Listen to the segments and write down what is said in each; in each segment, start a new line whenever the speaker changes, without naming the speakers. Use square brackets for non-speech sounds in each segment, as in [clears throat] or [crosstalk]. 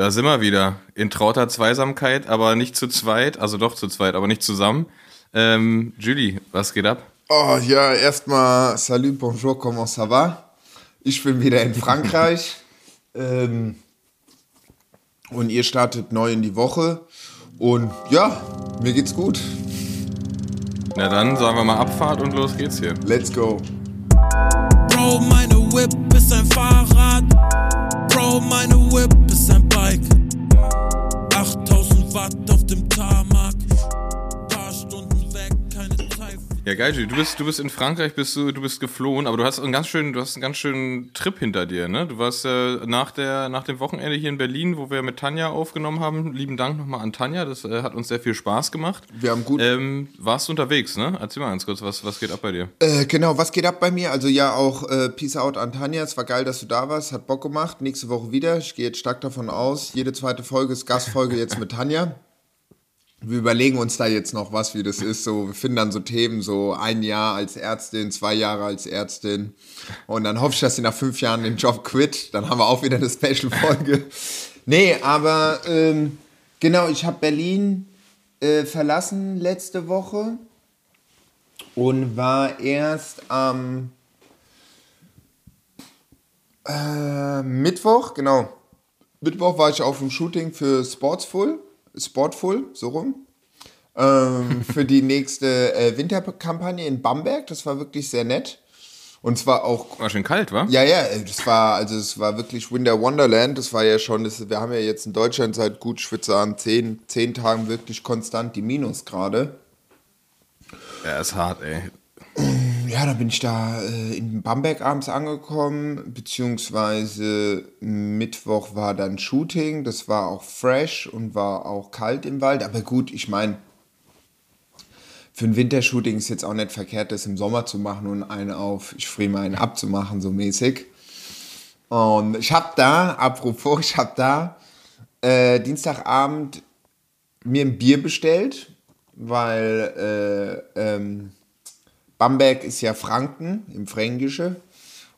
Da sind wir wieder. In trauter Zweisamkeit, aber nicht zu zweit. Also doch zu zweit, aber nicht zusammen. Ähm, Julie, was geht ab?
Oh ja, erstmal salut, bonjour, comment ça va? Ich bin wieder in Frankreich. [laughs] ähm, und ihr startet neu in die Woche. Und ja, mir geht's gut.
Na dann sagen wir mal Abfahrt und los geht's hier.
Let's go.
Bro, meine Whip ist ein Fahrrad. Bro, meine Whip
Ja, geil. Du bist, du bist in Frankreich, bist du, du bist geflohen, aber du hast einen ganz schönen, du hast einen ganz schönen Trip hinter dir, ne? Du warst äh, nach, der, nach dem Wochenende hier in Berlin, wo wir mit Tanja aufgenommen haben. Lieben Dank nochmal an Tanja, das äh, hat uns sehr viel Spaß gemacht.
Wir haben gut.
Ähm, warst du unterwegs, ne? Erzähl mal ganz kurz, was, was geht ab bei dir?
Äh, genau, was geht ab bei mir? Also ja, auch äh, Peace out an Tanja. Es war geil, dass du da warst. Hat Bock gemacht. Nächste Woche wieder. Ich gehe jetzt stark davon aus. Jede zweite Folge ist Gastfolge jetzt mit Tanja. Wir überlegen uns da jetzt noch was, wie das ist. So, wir finden dann so Themen, so ein Jahr als Ärztin, zwei Jahre als Ärztin. Und dann hoffe ich, dass sie nach fünf Jahren den Job quit. Dann haben wir auch wieder eine Special-Folge. nee, aber ähm, genau, ich habe Berlin äh, verlassen letzte Woche und war erst am äh, Mittwoch, genau. Mittwoch war ich auf dem Shooting für Sportsful, Sportful, so rum. Ähm, [laughs] für die nächste äh, Winterkampagne in Bamberg. Das war wirklich sehr nett. Und zwar auch
War schön kalt, wa?
ja, ja, das war, also es war wirklich Winter Wonderland. Das war ja schon, das, wir haben ja jetzt in Deutschland seit gut, ich würde sagen, zehn, zehn Tagen wirklich konstant die Minusgrade.
Ja, ist hart, ey. [clears throat]
Ja, da bin ich da äh, in Bamberg abends angekommen, beziehungsweise Mittwoch war dann Shooting. Das war auch fresh und war auch kalt im Wald. Aber gut, ich meine, für ein Wintershooting ist jetzt auch nicht verkehrt, das im Sommer zu machen und einen auf, ich friere mal einen abzumachen, so mäßig. Und ich habe da, apropos, ich habe da äh, Dienstagabend mir ein Bier bestellt, weil äh, ähm, Bamberg ist ja Franken im Fränkische.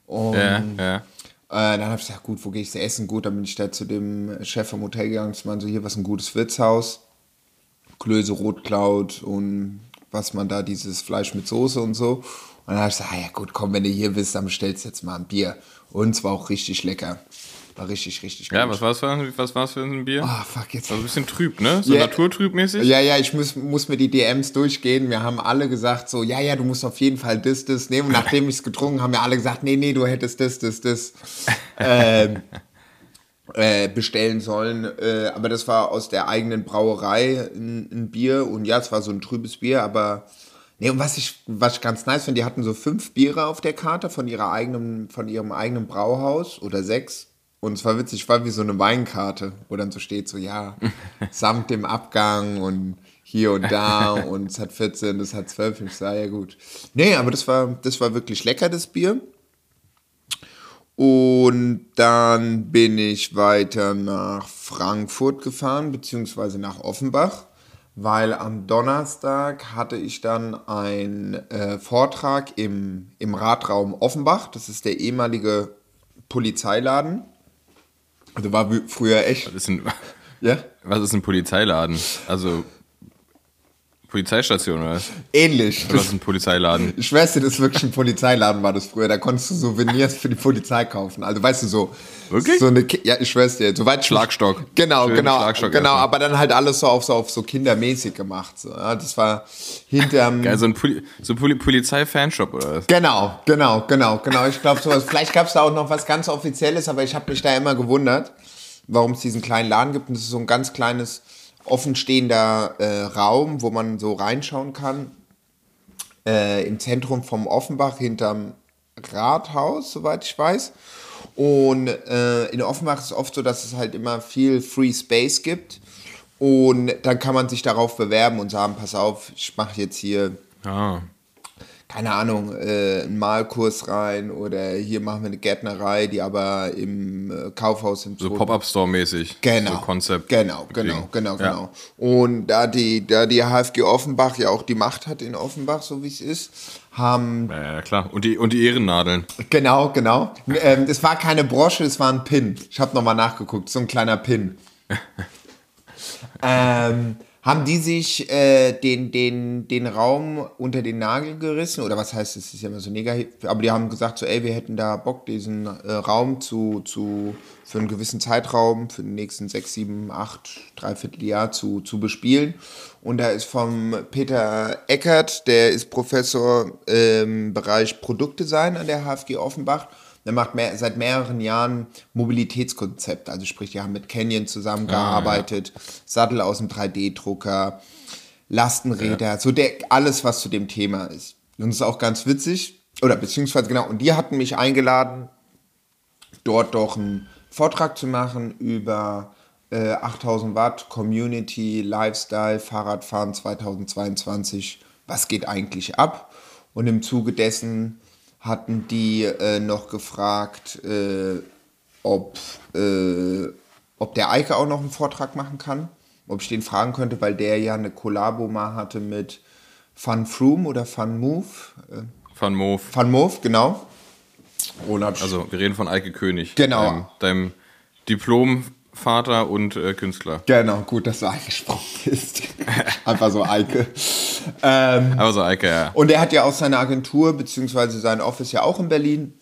Und
Ja, ja.
äh, dann habe ich gesagt, gut, wo gehe ich essen? Gut, dann bin ich da zu dem Chef vom Hotel gegangen. Ich meinte so, hier, was ein gutes Wirtshaus? Klöße, Rotklaut und was man da, dieses Fleisch mit Soße und so. Und dann habe ich gesagt, ah ja gut, komm, wenn du hier bist, dann bestellst du jetzt mal ein Bier. Und es war auch richtig lecker. War richtig, richtig gut.
Ja, was für, ein- was war's für ein Bier?
Ah, fuck, jetzt.
War so ein bisschen trüb, ne? So
Ja.
naturtrübmäßig?
Ja, ja, ich muss, muss mir die DMs durchgehen. Wir haben alle gesagt so, ja, ja, du musst auf jeden Fall das, das nehmen. Und nachdem ich es getrunken habe, haben wir alle gesagt, nee, nee, du hättest das, das, das [laughs] ähm, äh, bestellen sollen. Äh, aber das war aus der eigenen Brauerei ein, ein Bier. Und ja, es war so ein trübes Bier, aber nee, und was ich, was ich ganz nice finde, die hatten so fünf Biere auf der Karte von ihrer eigenen, von ihrem eigenen Brauhaus oder sechs. Und es war witzig, war wie so eine Weinkarte, wo dann so steht, so ja, [laughs] samt dem Abgang und hier und da [laughs] und es hat 14, das hat 12. Und ich sah ja gut. Nee, aber das war, das war wirklich lecker, das Bier. Und dann bin ich weiter nach Frankfurt gefahren, beziehungsweise nach Offenbach, weil am Donnerstag hatte ich dann einen äh, Vortrag im, im Ratraum Offenbach. Das ist der ehemalige Polizeiladen. Also war früher echt.
Was ist ein,
Ja?
was ist ein Polizeiladen? Also Polizeistation oder was?
Ähnlich.
Oder ist ein Polizeiladen?
Ich schwör's dir, das ist wirklich ein Polizeiladen war das früher. Da konntest du Souvenirs für die Polizei kaufen. Also weißt du so.
Wirklich?
So eine, Ki- ja, ich schwör's dir. Soweit ich-
Schlagstock.
Genau,
Schön
genau,
Schlagstock
genau.
erstmal.
Aber dann halt alles so auf so, auf so kindermäßig gemacht. So. Ja, das war hinterm.
Geil, so ein Poli so Poli Polizei-Fanshop oder was?
Genau, genau, genau, genau. Ich glaube sowas. Vielleicht gab es da auch noch was ganz Offizielles, aber ich habe mich da immer gewundert, warum es diesen kleinen Laden gibt. Und das ist so ein ganz kleines, offenstehender äh, Raum, wo man so reinschauen kann. Äh, Im Zentrum vom Offenbach, hinterm Rathaus, soweit ich weiß. Und äh, in Offenbach ist es oft so, dass es halt immer viel Free Space gibt. Und dann kann man sich darauf bewerben und sagen, pass auf, ich mache jetzt hier
Ah.
Keine Ahnung, äh, einen Malkurs rein oder hier machen wir eine Gärtnerei, die aber im äh, Kaufhaus im
So Pop-Up-Store-mäßig.
Genau.
So Konzept.
Genau, genau, genau,
Ja.
genau. Und da die, da die HFG Offenbach ja auch die Macht hat in Offenbach, so wie es ist, haben
Ja, ja, klar. Und die, und die Ehrennadeln.
Genau, genau. Ähm, es war keine Brosche, es war ein Pin. Ich habe nochmal nachgeguckt, so ein kleiner Pin. [laughs] ähm, haben die sich äh, den, den, den Raum unter den Nagel gerissen? Oder was heißt, es ist ja immer so negativ, aber die haben gesagt, so, ey, wir hätten da Bock, diesen äh, Raum zu, zu, für einen gewissen Zeitraum, für den nächsten sechs, sieben, acht, dreiviertel Jahr zu, zu bespielen. Und da ist vom Peter Eckert, der ist Professor im Bereich Produktdesign an der HFG Offenbach. Der macht mehr, seit mehreren Jahren Mobilitätskonzept. Also sprich, die haben mit Canyon zusammengearbeitet, Sattel aus dem 3D-Drucker, Lastenräder, so der, alles, was zu dem Thema ist. Und das ist auch ganz witzig. Oder beziehungsweise genau, und die hatten mich eingeladen, dort doch einen Vortrag zu machen über äh, 8000 Watt, Community, Lifestyle, Fahrradfahren 2022. Was geht eigentlich ab? Und im Zuge dessen hatten die äh, noch gefragt, äh, ob, äh, ob der Eike auch noch einen Vortrag machen kann. Ob ich den fragen könnte, weil der ja eine Kollabo mal hatte mit Fun Froome oder Fun Move. Äh,
Van Moof.
Fun Move, genau.
Also, wir reden von Eike König.
Genau.
Deinem, deinem Diplomvater und äh, Künstler.
Genau, gut, dass du eingesprochen bist. [laughs] Einfach so Eike. Ähm,
Aber so Eike, ja.
und er hat ja auch seine Agentur, beziehungsweise sein Office ja auch in Berlin.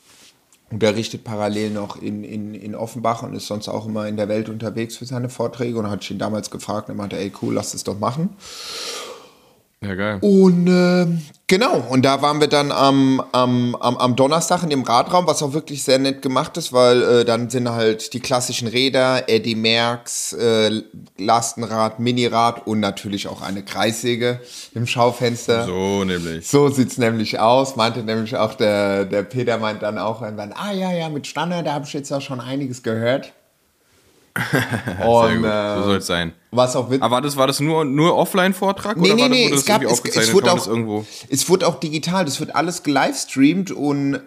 Und er richtet parallel noch in, in, in Offenbach und ist sonst auch immer in der Welt unterwegs für seine Vorträge. Und hat ihn damals gefragt und er meinte, ey cool, lass es doch machen.
Ja, geil.
Und ähm, genau, und da waren wir dann am, am, am, am Donnerstag in dem Radraum, was auch wirklich sehr nett gemacht ist, weil äh, dann sind halt die klassischen Räder, Eddie Merckx, äh, Lastenrad, Minirad und natürlich auch eine Kreissäge im Schaufenster.
So nämlich.
So sieht's nämlich aus, meinte nämlich auch der, der Peter meint dann auch irgendwann, ah ja, ja, mit Standard, da habe ich jetzt auch schon einiges gehört. [laughs] Und
so soll es sein.
was auch
Aber war das, war das nur, nur Offline-Vortrag?
Nee,
oder
nee,
war das,
nee, es gab, es, es, wurde auch,
irgendwo?
es wurde auch digital, das wird alles gelivestreamt und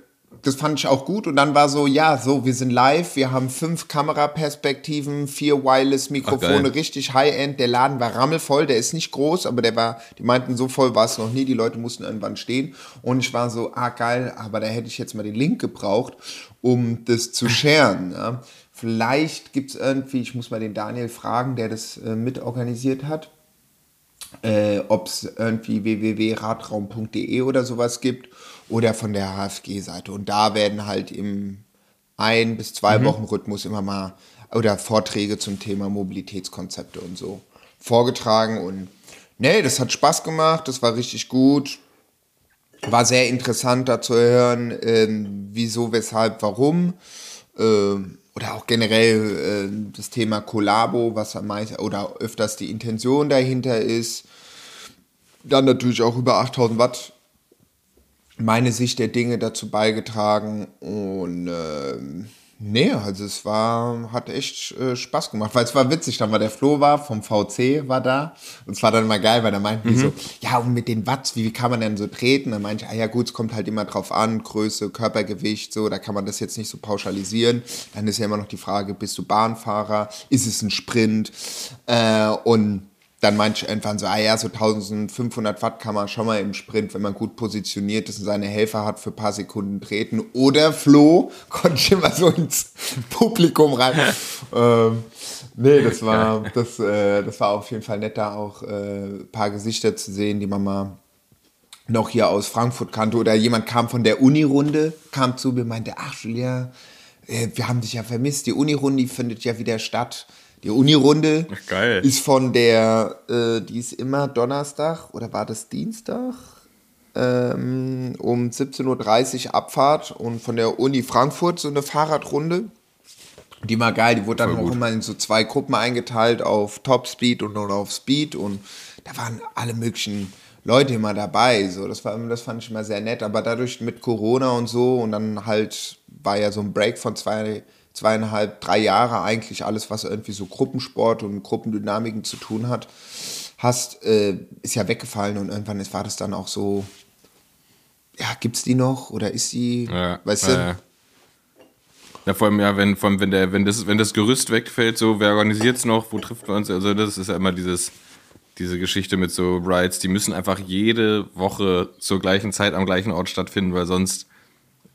das fand ich auch gut und dann war so, ja, so, wir sind live, wir haben fünf Kameraperspektiven, vier Wireless-Mikrofone, richtig High-End, der Laden war rammelvoll, der ist nicht groß, aber der war, die meinten, so voll war es noch nie, die Leute mussten irgendwann stehen und ich war so, ah geil, aber da hätte ich jetzt mal den Link gebraucht, um das zu [laughs] sharen, ja. Vielleicht gibt es irgendwie, ich muss mal den Daniel fragen, der das äh, mitorganisiert hat, äh, ob es irgendwie www.radraum.de oder sowas gibt oder von der HFG-Seite. Und da werden halt im ein- bis zwei Wochen Rhythmus immer mal oder Vorträge zum Thema Mobilitätskonzepte und so vorgetragen. Und nee, das hat Spaß gemacht, das war richtig gut. War sehr interessant da zu hören, ähm, wieso, weshalb, warum. Ähm, oder auch generell äh, das Thema Kollabo, was am meisten oder öfters die Intention dahinter ist. Dann natürlich auch über 8000 Watt meine Sicht der Dinge dazu beigetragen. Und ähm, nee, also es war, hat echt äh, Spaß gemacht, weil es war witzig, dann war der Flo war vom VC war da und es war dann mal geil, weil da meinten die so, ja und mit den Watts, wie, wie kann man denn so treten? Dann meinte ich, ah ja gut, es kommt halt immer drauf an, Größe, Körpergewicht, so, da kann man das jetzt nicht so pauschalisieren. Dann ist ja immer noch die Frage, bist du Bahnfahrer? Ist es ein Sprint? Äh, und dann meinte ich irgendwann so, ah ja, so 1500 Watt kann man schon mal im Sprint, wenn man gut positioniert ist und seine Helfer hat, für ein paar Sekunden treten. Oder Flo, [laughs] konnte ich immer so ins Publikum rein. [laughs] ähm, nee, das war, das, äh, das war auf jeden Fall nett, da auch äh, ein paar Gesichter zu sehen, die man mal noch hier aus Frankfurt kannte. Oder jemand kam von der Uni-Runde, kam zu mir, meinte, ach Julia, äh, wir haben dich ja vermisst, die Uni-Runde findet ja wieder statt. Die Uni-Runde ist von der, äh, die ist immer Donnerstag oder war das Dienstag? Ähm, um 17.30 Uhr Abfahrt und von der Uni Frankfurt so eine Fahrradrunde. Die war geil, die wurde dann
Voll
auch
gut.
immer in so zwei Gruppen eingeteilt auf Top Speed und auf Speed und da waren alle möglichen Leute immer dabei. So, das war, das fand ich immer sehr nett. Aber dadurch mit Corona und so und dann halt war ja so ein Break von zwei, zweieinhalb, drei Jahre eigentlich alles, was irgendwie so Gruppensport und Gruppendynamiken zu tun hat, hast, äh, ist ja weggefallen und irgendwann ist, war das dann auch so, ja, gibt's die noch oder ist sie,
Ja,
weißt
ja,
du?
ja. Ja, vor allem, ja, wenn, vor allem, wenn, der, wenn, das, wenn das Gerüst wegfällt, so, wer organisiert's noch, wo trifft man uns? Also, das ist ja immer dieses, diese Geschichte mit so Rides, die müssen einfach jede Woche zur gleichen Zeit am gleichen Ort stattfinden, weil sonst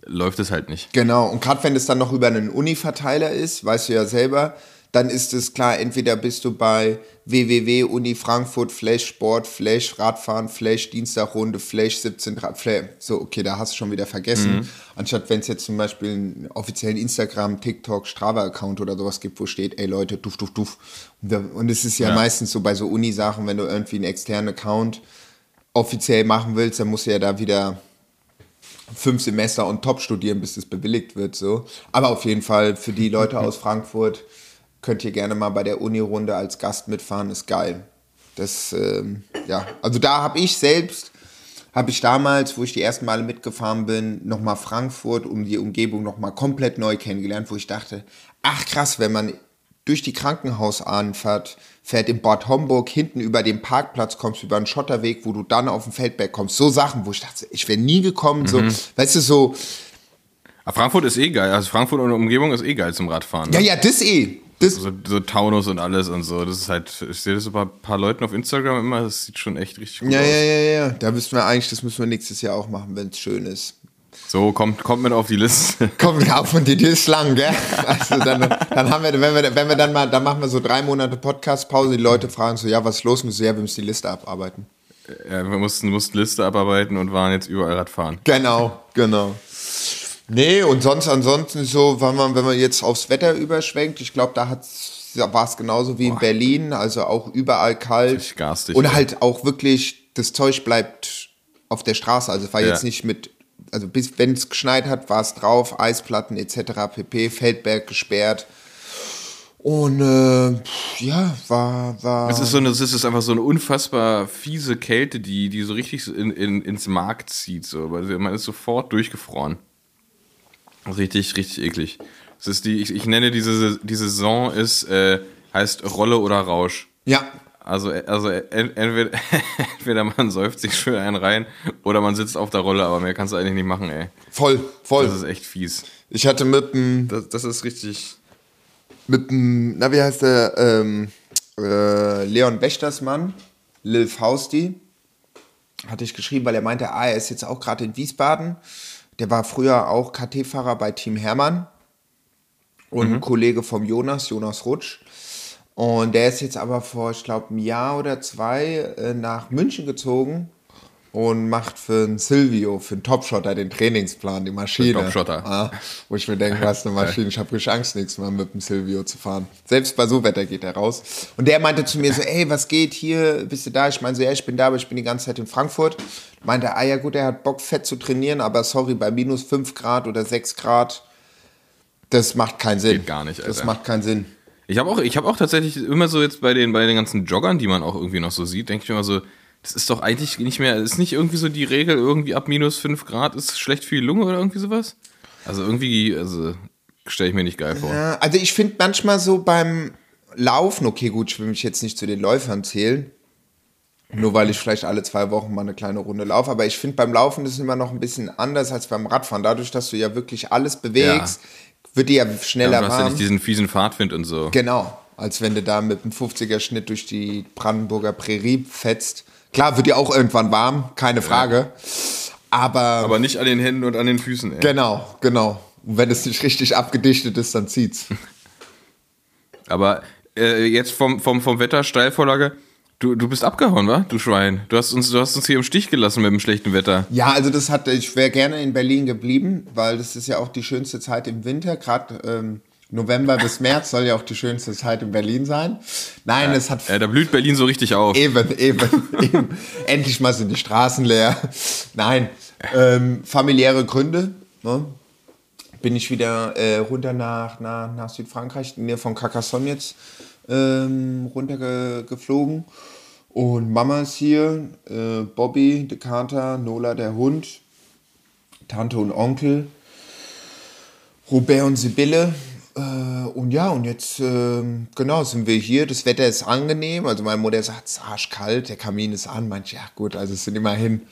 läuft es halt nicht.
Genau, und gerade wenn es dann noch über einen Uni-Verteiler ist, weißt du ja selber, dann ist es klar, entweder bist du bei www Uni Frankfurt, Flash Sport, Flash Radfahren, Flash Dienstagrunde, Flash 17, Flash. So, okay, da hast du schon wieder vergessen. Anstatt wenn es jetzt zum Beispiel einen offiziellen Instagram, TikTok, Strava-Account oder sowas gibt, wo steht, ey Leute, duf, duf, duf. Und da- Und es ist ja,
Ja.
meistens so bei so Uni-Sachen, wenn du irgendwie einen externen Account offiziell machen willst, dann musst du ja da wieder fünf Semester und top studieren, bis es bewilligt wird. So. Aber auf jeden Fall für die Leute [laughs] aus Frankfurt könnt ihr gerne mal bei der Uni-Runde als Gast mitfahren, ist geil. Das, ähm, ja, also da habe ich selbst, habe ich damals, wo ich die ersten Male mitgefahren bin, nochmal Frankfurt um die Umgebung nochmal komplett neu kennengelernt, wo ich dachte, ach krass, wenn man durch die Krankenhausanfahrt fährt in Bad Homburg, hinten über den Parkplatz kommst, über einen Schotterweg, wo du dann auf den Feldberg kommst. So Sachen, wo ich dachte, ich wäre nie gekommen. So, weißt du, so,
Aber Frankfurt ist eh geil. Also Frankfurt und Umgebung ist eh geil zum Radfahren.
ja,
Ne?
ja, das eh. Das,
So, so Taunus und alles und so. Das ist halt, ich sehe das so bei ein paar Leuten auf Instagram immer, das sieht schon echt richtig gut
ja,
aus.
ja, ja, ja. Da müssen wir eigentlich, das müssen wir nächstes Jahr auch machen, wenn es schön ist.
So, kommt, kommt mit auf die Liste.
Komm, ja, von die die ist lang, gell? Also dann, dann haben wir, wenn wir, wenn wir dann mal, dann machen wir so drei Monate Podcast-Pause, die Leute fragen so, ja, was ist los? Und so, ja, wir müssen die Liste abarbeiten.
ja, wir mussten, mussten Liste abarbeiten und waren jetzt überall Radfahren.
Genau, genau. Nee, und sonst ansonsten so, wenn man, wenn man jetzt aufs Wetter überschwenkt, ich glaube, da hat's, war es genauso wie in Berlin, also auch überall kalt.
Garstig,
und halt auch wirklich, das Zeug bleibt auf der Straße. Also war
Ja.
jetzt nicht mit, also bis wenn es geschneit hat, war es drauf, Eisplatten etc. pp, Feldberg gesperrt. Und äh, ja, war, war.
Es ist so eine, es ist einfach so eine unfassbar fiese Kälte, die, die so richtig in, in, ins Mark zieht. So. Man ist sofort durchgefroren. Richtig, richtig eklig. Es ist die, ich, ich nenne diese, diese Saison ist, äh, heißt Rolle oder Rausch.
ja,
Also, also en- entweder, [laughs] entweder man säuft sich schön einen rein oder man sitzt auf der Rolle, aber mehr kannst du eigentlich nicht machen, ey.
voll, voll.
Das ist echt fies.
Ich hatte mit dem
Das, das ist richtig.
mit dem, na wie heißt der, ähm, äh, Leon Wächtersmann, Lil Fausti, hatte ich geschrieben, weil er meinte, ah, er ist jetzt auch gerade in Wiesbaden. Der war früher auch KT-Fahrer bei Team Hermann und ein Kollege vom Jonas, Jonas Rutsch. Und der ist jetzt aber vor, ich glaube, einem Jahr oder zwei äh, nach München gezogen und macht für einen Silvio, für einen Topshotter den Trainingsplan, die Maschine.
Topshotter.
Ah, wo ich mir denke, was eine [laughs] Maschine, ich habe richtig Angst, nächstes Mal mit dem Silvio zu fahren. Selbst bei so Wetter geht er raus. Und der meinte zu mir so, ey, was geht hier, bist du da? Ich meine so, ja, ich bin da, aber ich bin die ganze Zeit in Frankfurt. Meinte, ah ja gut, er hat Bock, fett zu trainieren, aber sorry, bei minus 5 Grad oder 6 Grad, das macht keinen Sinn.
Geht gar nicht,
Das
Alter.
macht keinen Sinn.
Ich habe auch, ich habe auch tatsächlich immer so jetzt bei den, bei den ganzen Joggern, die man auch irgendwie noch so sieht, denke ich mir immer so, das ist doch eigentlich nicht mehr, ist nicht irgendwie so die Regel, irgendwie ab minus 5 Grad ist schlecht für die Lunge oder irgendwie sowas? Also irgendwie, also stelle ich mir nicht geil vor.
Ja, also ich finde manchmal so beim Laufen, okay, gut, ich will mich jetzt nicht zu den Läufern zählen, nur weil ich vielleicht alle zwei Wochen mal eine kleine Runde laufe, aber ich finde beim Laufen ist es immer noch ein bisschen anders als beim Radfahren. Dadurch, dass du ja wirklich alles bewegst, wird dir ja schneller
du hast ja nicht diesen fiesen Fahrtwind und so.
Genau, als wenn du da mit einem 50er Schnitt durch die Brandenburger Prärie fetzt. Klar, wird dir auch irgendwann warm, keine Frage. Aber,
Aber nicht an den Händen und an den Füßen, ey.
genau, genau. Und wenn es nicht richtig abgedichtet ist, dann zieht's. [laughs]
Aber äh, jetzt vom, vom, vom Wetter Steilvorlage, du, du bist abgehauen, wa? Du Schwein. Du hast, uns, du hast uns hier im Stich gelassen mit dem schlechten Wetter.
Ja, also das hat, ich wäre gerne in Berlin geblieben, weil das ist ja auch die schönste Zeit im Winter. Gerade ähm, November bis März soll ja auch die schönste Zeit in Berlin sein. Nein, es hat
Äh, da blüht Berlin so richtig auf.
eben, eben, [laughs] eben. Endlich mal sind die Straßen leer. Nein, ähm, familiäre Gründe. Ne? Bin ich wieder äh, runter nach, nach, nach Südfrankreich, in der Nähe von Carcassonne jetzt ähm, runtergeflogen. Und Mama ist hier, äh, Bobby, der Kater, Nola, der Hund, Tante und Onkel, Robert und Sibylle. Äh, und ja, und jetzt, ähm, genau, sind wir hier. Das Wetter ist angenehm. Also meine Mutter sagt, es ist arschkalt, der Kamin ist an. Meint, ja gut, also es sind immerhin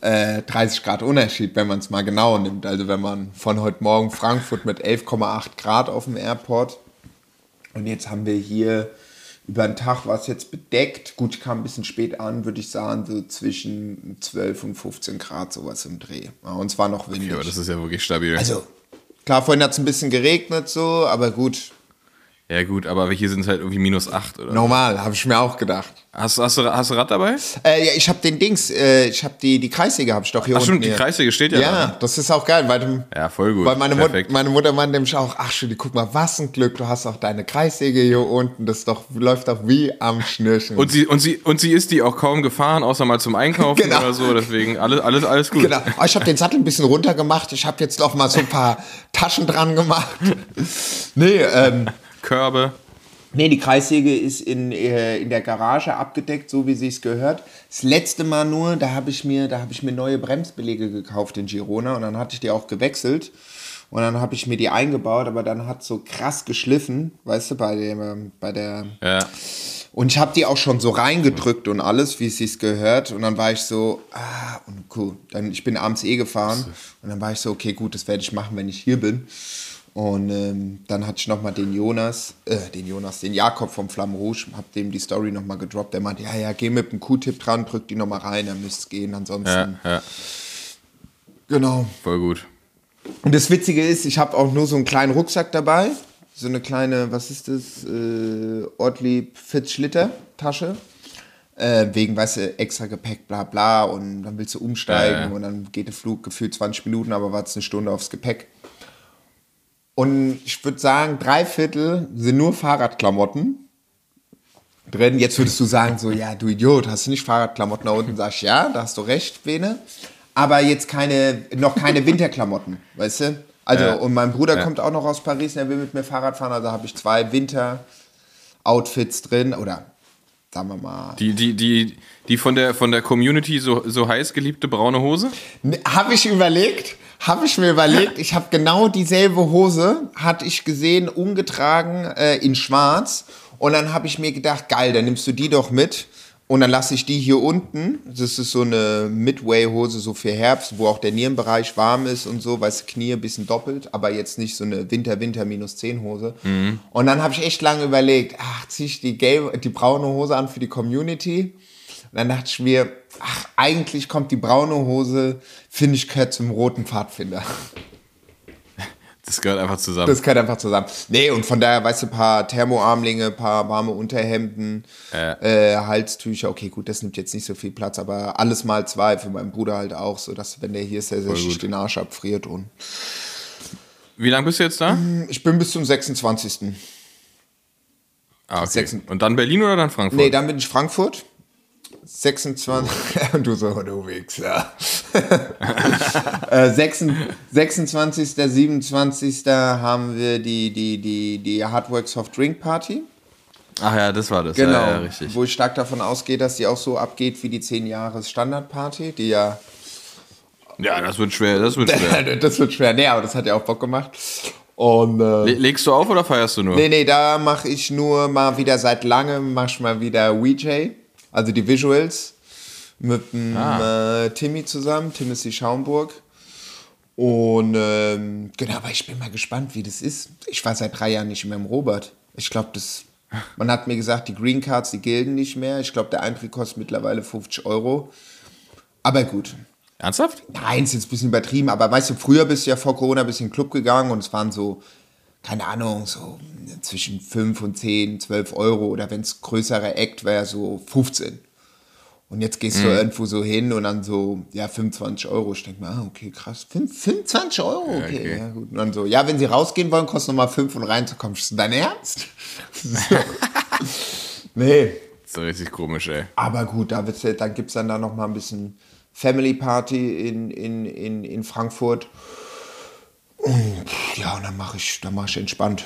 äh, 30 Grad Unterschied, wenn man es mal genau nimmt. Also wenn man von heute Morgen Frankfurt mit 11,8 Grad auf dem Airport und jetzt haben wir hier über den Tag war es jetzt bedeckt. Gut, ich kam ein bisschen spät an, würde ich sagen, so zwischen 12 und 15 Grad, sowas im Dreh. Ja, und es war noch windig.
Ja, aber das ist ja wirklich stabil.
also, klar, vorhin hat es ein bisschen geregnet, so, aber gut,
ja, gut, aber hier sind es halt irgendwie minus 8 oder?
normal, habe ich mir auch gedacht.
Hast, hast, du, hast du Rad dabei?
Äh, ja, ich habe den Dings, äh, ich habe die, die Kreissäge habe ich doch hier
Ach
unten.
stimmt, die. Kreissäge steht ja,
Ja,
da.
das ist auch geil, weil,
Ja, voll gut.
weil meine, Mut, meine Mutter meinte nämlich auch, ach Julie, guck mal, was ein Glück, du hast auch deine Kreissäge hier unten, das doch, läuft doch wie am Schnürchen.
Und sie, und, sie, und sie ist die auch kaum gefahren, außer mal zum Einkaufen [laughs]
Genau.
oder so. Deswegen alles, alles, alles gut.
Genau. Aber ich habe den Sattel ein bisschen runter gemacht. Ich habe jetzt auch mal so ein paar [laughs] Taschen dran gemacht. Nee, ähm,
Körbe.
nee, die Kreissäge ist in, äh, in der Garage abgedeckt, so wie sie es gehört. Das letzte Mal nur, da habe ich mir, da habe ich mir neue Bremsbeläge gekauft in Girona und dann hatte ich die auch gewechselt. Und dann habe ich mir die eingebaut, aber dann hat so krass geschliffen, weißt du, bei dem, ähm, bei der
Ja.
und ich habe die auch schon so reingedrückt und alles, wie es sich gehört. Und dann war ich so, ah, und cool. Dann, ich bin abends eh gefahren. Und dann war ich so, okay, gut, das werde ich machen, wenn ich hier bin. Und ähm, dann hatte ich nochmal den Jonas, äh, den Jonas, den Jakob vom Flamme Rouge, hab dem die Story nochmal gedroppt. Der meinte, ja, ja, geh mit dem Q-Tip dran, drück die nochmal rein, dann müsste es gehen.
Ja,
Ansonsten,
ja,
genau.
voll gut.
Und das Witzige ist, ich habe auch nur so einen kleinen Rucksack dabei. So eine kleine, was ist das? Äh, Ortlieb 40 Liter Tasche. Äh, wegen, weißt du, extra Gepäck, bla bla. Und dann willst du umsteigen
Ja, ja.
und dann geht der Flug gefühlt 20 Minuten, aber wartest eine Stunde aufs Gepäck. Und ich würde sagen, drei Viertel sind nur Fahrradklamotten drin. Jetzt würdest du sagen, so, ja, du Idiot, hast du nicht Fahrradklamotten da unten? Sag ich, ja, da hast du recht, Bene. Aber jetzt keine, noch keine Winterklamotten, [laughs] weißt du? Also,
Ja.
und mein Bruder
Ja.
kommt auch noch aus Paris, der will mit mir Fahrrad fahren, also habe ich zwei Winter-Outfits drin, oder sagen wir mal.
Die, die, die, die von der, von der Community so, so heiß geliebte braune Hose?
Habe ich überlegt, habe ich mir überlegt, ich habe genau dieselbe Hose, hatte ich gesehen, umgetragen äh, in schwarz. Und dann habe ich mir gedacht, geil, dann nimmst du die doch mit. Und dann lasse ich die hier unten. Das ist so eine Midway-Hose, so für Herbst, wo auch der Nierenbereich warm ist und so, weißt du, Knie ein bisschen doppelt, aber jetzt nicht so eine Winter-Winter minus 10 Hose. Und dann habe ich echt lange überlegt, ach, zieh ich die, gelbe, die braune Hose an für die Community. Und dann dachte ich mir, ach, eigentlich kommt die braune Hose, finde ich, gehört zum roten Pfadfinder.
Das gehört einfach zusammen.
Das gehört einfach zusammen. Nee, und von daher, weißt du, ein paar Thermoarmlinge, ein paar warme Unterhemden,
Ja.
äh, Halstücher. Okay, gut, das nimmt jetzt nicht so viel Platz, aber alles mal zwei, für meinen Bruder halt auch, so dass, wenn der hier ist, der sich den Arsch abfriert. Und
Wie lange bist du jetzt da?
ich bin bis zum 26.
Ah, okay.
sechsen-
Und dann Berlin oder dann Frankfurt?
Nee, dann bin ich Frankfurt. 26. Und [laughs] du so, du Wichser. [laughs] äh, 26, 26. 27. haben wir die, die, die, die Hardwork Soft Drink Party.
Ach ja, das war das.
Genau.
Ja, ja, richtig.
Wo ich stark davon ausgehe, dass die auch so abgeht wie die 10 Jahres Standardparty, die ja.
Ja, das wird schwer, das wird schwer. [laughs]
das wird schwer. Nee, aber das hat ja auch Bock gemacht. Und. Äh,
Le legst du auf oder feierst du nur?
Nee, nee, da mache ich nur mal wieder seit langem, mach ich mal wieder VJ, also die Visuals, mit dem
Ah.
äh, Timmy zusammen, Timothy Schaumburg. Und ähm, genau, aber ich bin mal gespannt, wie das ist. Ich war seit drei Jahren nicht mehr im Robert. Ich glaube, das. Man hat mir gesagt, die Green Cards, die gelten nicht mehr. Ich glaube, der Eintritt kostet mittlerweile 50 Euro. Aber gut,
Ernsthaft?
Nein, ist jetzt ein bisschen übertrieben, aber weißt du, früher bist du ja vor Corona ein bisschen in den Club gegangen und es waren so, keine Ahnung, so zwischen 5 und 10, 12 Euro oder wenn es größere Act wäre, so 15. Und jetzt gehst du irgendwo so hin und dann so, ja, 25 Euro. Ich denke mir, ah, okay, krass. Fünf- 25 Euro, okay.
okay.
Ja, gut. Und dann so, ja, wenn sie rausgehen wollen, kostet nochmal 5 und reinzukommen. Ist das dein Ernst? [laughs] so. nee.
Das ist doch richtig komisch, ey.
Aber gut, da wird's, ja- dann gibt es dann da noch mal ein bisschen Family Party in, in, in, in Frankfurt. Und ja, und dann mache ich, dann mach ich entspannt.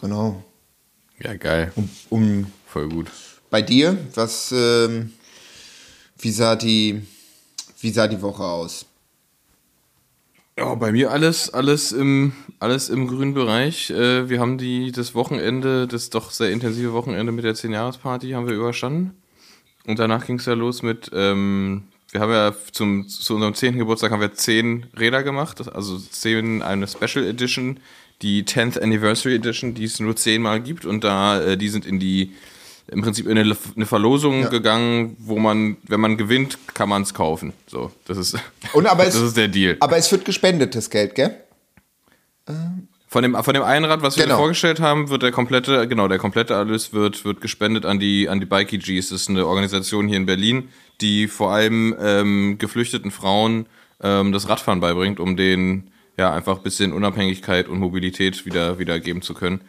Genau.
Ja, geil.
Um, um
Voll gut.
bei dir, was, ähm, wie sah die, wie sah die Woche aus?
Ja, bei mir alles, alles im, alles im grünen Bereich. Äh, wir haben die, das Wochenende, das doch sehr intensive Wochenende mit der 10-Jahres-Party haben wir überstanden. Und danach ging es ja los mit ähm, wir haben ja zum, zu unserem 10. Geburtstag haben wir 10 Räder gemacht, also 10 eine Special Edition, die 10th Anniversary Edition, die es nur 10 Mal gibt und da, äh, die sind in die, im Prinzip in eine, eine Verlosung
Ja.
gegangen, wo man, wenn man gewinnt, kann man es kaufen. So, das ist, [laughs]
Und aber
das
es,
ist der Deal.
aber es wird gespendetes Geld, gell?
Von dem, von dem Einrad, was wir
Genau.
vorgestellt haben, wird der komplette, genau, der komplette Erlös wird, wird gespendet an die, an die Bikey Gs. Das ist eine Organisation hier in Berlin, die vor allem ähm, geflüchteten Frauen ähm, das Radfahren beibringt, um denen ja einfach ein bisschen Unabhängigkeit und Mobilität wieder, wieder geben zu können.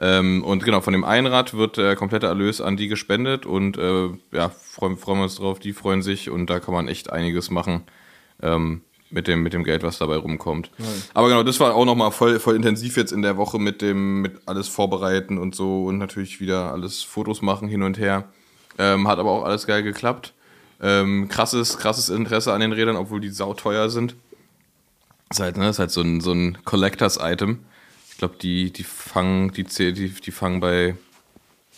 Ähm, und genau, von dem Einrad wird der komplette Erlös an die gespendet und äh, ja, freuen, freuen wir uns drauf, die freuen sich und da kann man echt einiges machen. Ähm, mit dem, mit dem Geld, was dabei rumkommt. Aber genau, das war auch nochmal voll, voll intensiv jetzt in der Woche mit dem, mit alles vorbereiten und so und natürlich wieder alles Fotos machen hin und her. Ähm, hat aber auch alles geil geklappt. Ähm, krasses, krasses Interesse an den Rädern, obwohl die sauteuer sind. Ist halt, ne, ist halt so ein, so ein Collectors-Item. Ich glaube, die, die fangen, die, die, die fangen bei,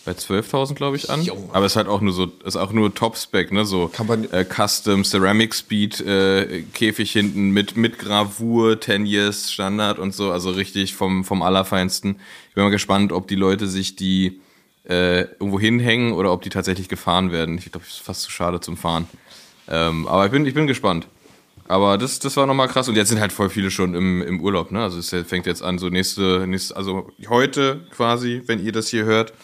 bei 12.000, glaube ich, an.
Junge.
Aber es ist halt auch nur so, ist auch nur Top-Spec, ne, so äh, Custom Ceramic Speed äh, Käfig hinten mit, mit Gravur, 10 Years Standard und so, also richtig vom, vom Allerfeinsten. Ich bin mal gespannt, ob die Leute sich die äh, irgendwo hinhängen oder ob die tatsächlich gefahren werden. Ich glaube, es ist fast zu schade zum Fahren. Ähm, aber ich bin, ich bin gespannt. Aber das, das war nochmal krass. Und jetzt sind halt voll viele schon im, im Urlaub, ne? Also es fängt jetzt an, so nächste, nächste, also heute quasi, wenn ihr das hier hört,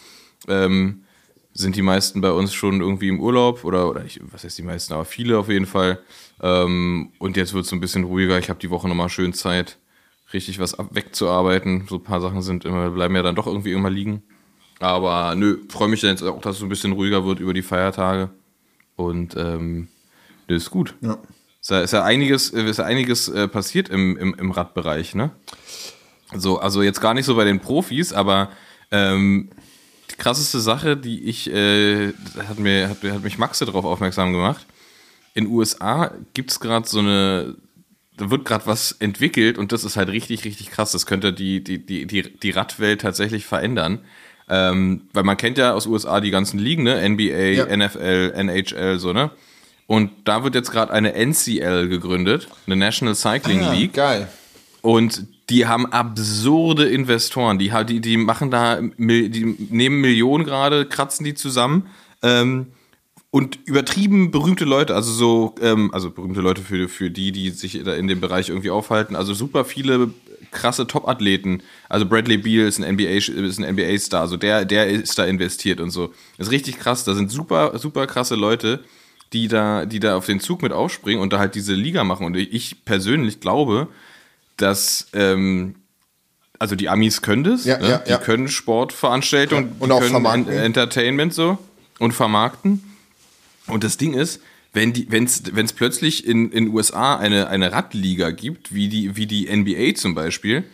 ähm, sind die meisten bei uns schon irgendwie im Urlaub oder, oder ich, was heißt die meisten, aber viele auf jeden Fall. Ähm, und jetzt wird es ein bisschen ruhiger. Ich habe die Woche nochmal schön Zeit, richtig was wegzuarbeiten. So ein paar Sachen sind immer, bleiben ja dann doch irgendwie immer liegen. Aber nö, freue mich dann jetzt auch, dass es ein bisschen ruhiger wird über die Feiertage. Und ähm, das ist gut.
Ja.
Ist ja, ist ja einiges, ist ja einiges äh, passiert im, im, im Radbereich, ne? So, also jetzt gar nicht so bei den Profis, aber ähm, die krasseste Sache, die ich, äh, hat, mir, hat, hat mich Maxe darauf aufmerksam gemacht. In USA gibt es gerade so eine, da wird gerade was entwickelt und das ist halt richtig, richtig krass. Das könnte die, die, die, die, die Radwelt tatsächlich verändern. Ähm, weil man kennt ja aus USA die ganzen Ligen, ne? NBA,
Ja.
NFL, NHL, so, ne? Und da wird jetzt gerade eine NCL gegründet, eine National Cycling
Ah,
League.
geil.
Und die haben absurde Investoren. Die, die, die machen da, die nehmen Millionen gerade, kratzen die zusammen. Ähm, und übertrieben berühmte Leute, also so, ähm, also berühmte Leute für, für die, die sich da in dem Bereich irgendwie aufhalten. Also super viele krasse Top-Athleten. Also Bradley Beal ist ein NBA, ist ein NBA-Star, also der, der ist da investiert und so. Das ist richtig krass. Da sind super, super krasse Leute, die da, die da auf den Zug mit aufspringen und da halt diese Liga machen. Und ich persönlich glaube, dass ähm, also die Amis können das,
Ja,
ne?
ja,
die
ja.
können Sportveranstaltungen,
und auch
Entertainment so und vermarkten. Und das Ding ist, wenn die, wenn's, wenn's plötzlich in in USA eine eine Radliga gibt, wie die wie die NBA zum Beispiel,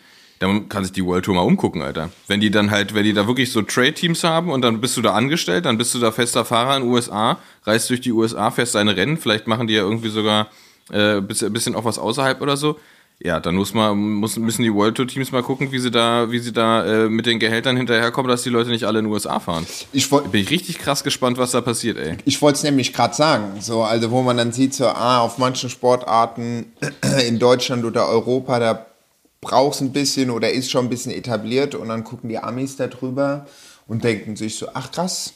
dann kann sich die World Tour mal umgucken, Alter. Wenn die dann halt, wenn die da wirklich so Trade-Teams haben und dann bist du da angestellt, dann bist du da fester Fahrer in den USA, reist durch die USA, fährst deine Rennen, vielleicht machen die ja irgendwie sogar äh, bisschen, bisschen auch was außerhalb oder so. Ja, dann muss man, muss, müssen die World Tour Teams mal gucken, wie sie da, wie sie da äh, mit den Gehältern hinterherkommen, dass die Leute nicht alle in den USA fahren.
Ich wollte
Bin ich richtig krass gespannt, was da passiert, ey.
Ich wollte es nämlich gerade sagen, so, also wo man dann sieht, so, ah, auf manchen Sportarten [clears throat] in Deutschland oder Europa, da brauchst ein bisschen oder ist schon ein bisschen etabliert und dann gucken die Amis da drüber und denken sich so, ach krass,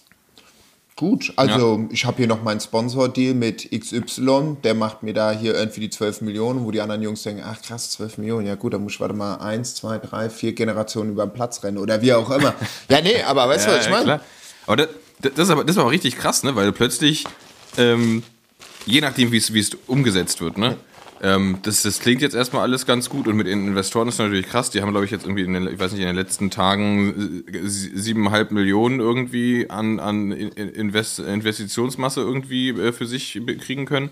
gut, also ich habe hier noch meinen Sponsor-Deal mit XY, der macht mir da hier irgendwie die 12 Millionen, wo die anderen Jungs denken, ach krass, 12 Millionen, ja gut, dann muss ich warte mal eins, zwei, drei, vier Generationen über den Platz rennen oder wie auch immer. [laughs] ja, nee, aber weißt du, was ich meine?
klar. Aber das, das, ist aber das ist aber richtig krass, ne? Weil plötzlich, ähm, je nachdem, wie es wie es umgesetzt wird, ne? Ähm, das, das klingt jetzt erstmal alles ganz gut und mit den Investoren ist natürlich krass. Die haben, glaube ich, jetzt irgendwie, in den, ich weiß nicht, in den letzten Tagen sie- siebeneinhalb Millionen irgendwie an, an In- Invest, Investitionsmasse irgendwie äh, für sich kriegen können.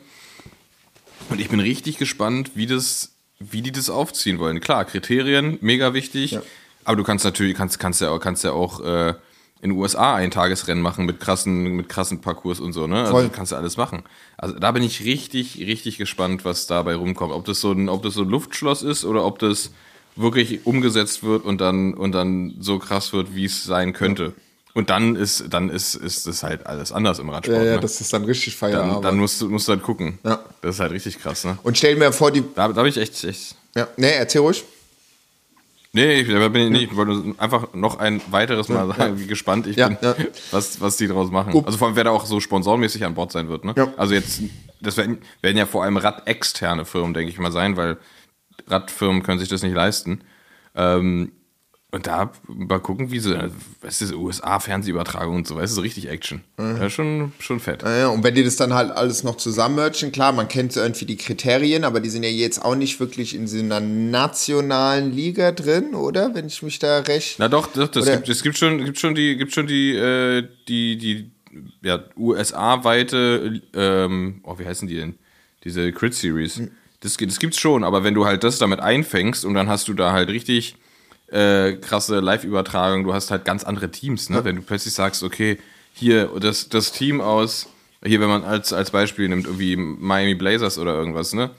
Und ich bin richtig gespannt, wie das, wie die das aufziehen wollen. Klar, Kriterien, mega wichtig. Aber du kannst natürlich, kannst, kannst ja auch, kannst ja auch äh, in den USA ein Tagesrennen machen mit krassen, mit krassen Parcours und so, ne? Also
Voll.
kannst du alles machen. Also da bin ich richtig, richtig gespannt, was dabei rumkommt. Ob das so ein, ob das so ein Luftschloss ist oder ob das wirklich umgesetzt wird und dann, und dann so krass wird, wie es sein könnte. Und dann ist, dann ist, ist es halt alles anders im Radsport.
Ja, ja,
ne?
das ist dann richtig Feierabend.
dann, dann musst du, musst du halt gucken.
Ja.
Das ist halt richtig krass, ne?
und stell mir vor, die.
Da, da habe ich echt, echt.
Ja, nee, erzähl ruhig.
Nee, ich, da bin ich nicht. Ich wollte einfach noch ein weiteres Mal sagen, wie gespannt ich
Ja,
bin,
ja.
Was, was die draus machen. Also vor allem, wer da auch so sponsormäßig an Bord sein wird. Ne?
Ja.
Also jetzt, das werden, werden ja vor allem radexterne Firmen, denke ich mal, sein, weil Radfirmen können sich das nicht leisten. Ähm, und da mal gucken, wie sie, was ist das, USA-Fernsehübertragung und so, weißt du, so richtig Action. Ja, schon, schon fett.
Ja, und wenn die das dann halt alles noch zusammenmerchen, klar, man kennt irgendwie die Kriterien, aber die sind ja jetzt auch nicht wirklich in so einer nationalen Liga drin, oder? Wenn ich mich da recht.
Na doch, das, das gibt, es gibt schon, gibt schon die, gibt schon die, äh, die, die, ja, USA-weite, ähm, oh, wie heißen die denn? Diese Crit Series.
Hm.
Das, das gibt's schon, aber wenn du halt das damit einfängst und dann hast du da halt richtig äh, krasse Live-Übertragung, du hast halt ganz andere Teams, ne? Wenn du plötzlich sagst, okay, hier, das, das Team aus, hier, wenn man als, als Beispiel nimmt, irgendwie Miami Blazers oder irgendwas, ne?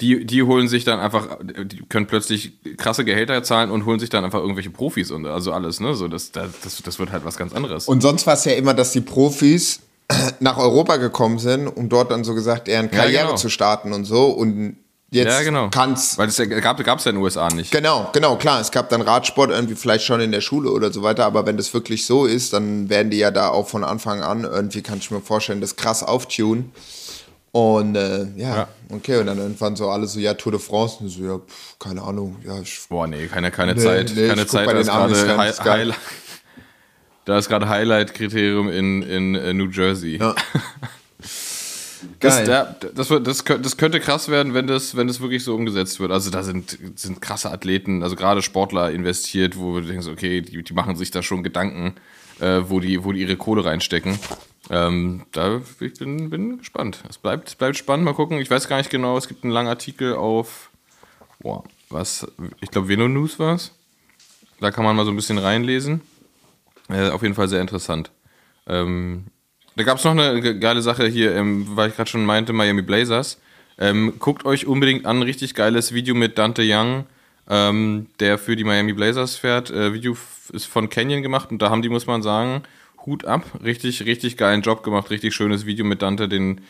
Die, die holen sich dann einfach, die können plötzlich krasse Gehälter zahlen und holen sich dann einfach irgendwelche Profis und also alles, ne? So, das, das, das, wird halt was ganz anderes.
Und sonst war es ja immer, dass die Profis [clears throat] nach Europa gekommen sind, um dort dann so gesagt deren
Ja,
Karriere
genau.
zu starten und so. Und jetzt
ja, genau.
kann's.
Weil es gab es ja in den USA nicht.
Genau, genau, klar. Es gab dann Radsport irgendwie vielleicht schon in der Schule oder so weiter, aber wenn das wirklich so ist, dann werden die ja da auch von Anfang an irgendwie, kann ich mir vorstellen, das krass auftunen. Und äh, ja,
Ja.
okay, und dann irgendwann so alle so, ja, Tour de France, und so, ja, pff, keine Ahnung, ja, ich,
Boah, nee, keine, keine
Nee,
Zeit.
nee,
keine Zeit, da
den
ist gerade Hi. Highlight. [laughs] Da ist gerade Highlight-Kriterium in, in äh, New Jersey.
ja. [laughs]
Das, der, das, das, könnte, das könnte krass werden, wenn das, wenn das wirklich so umgesetzt wird. Also da sind, sind krasse Athleten, also gerade Sportler investiert, wo du denkst, okay, die, die machen sich da schon Gedanken, äh, wo, die, wo die ihre Kohle reinstecken. Ähm, da ich bin, bin gespannt. Es bleibt, es bleibt spannend. Mal gucken. Ich weiß gar nicht genau. Es gibt einen langen Artikel auf, boah, was, ich glaube, Velo News war es. Da kann man mal so ein bisschen reinlesen. Äh, auf jeden Fall sehr interessant. Ähm, da gab es noch eine ge- geile Sache hier, ähm, weil ich gerade schon meinte, Miami Blazers. Ähm, guckt euch unbedingt an, richtig geiles Video mit Dante Young, ähm, der für die Miami Blazers fährt. Äh, Video ist von Canyon gemacht und da haben die, muss man sagen, Hut ab. Richtig, richtig geilen Job gemacht, richtig schönes Video mit Dante, den,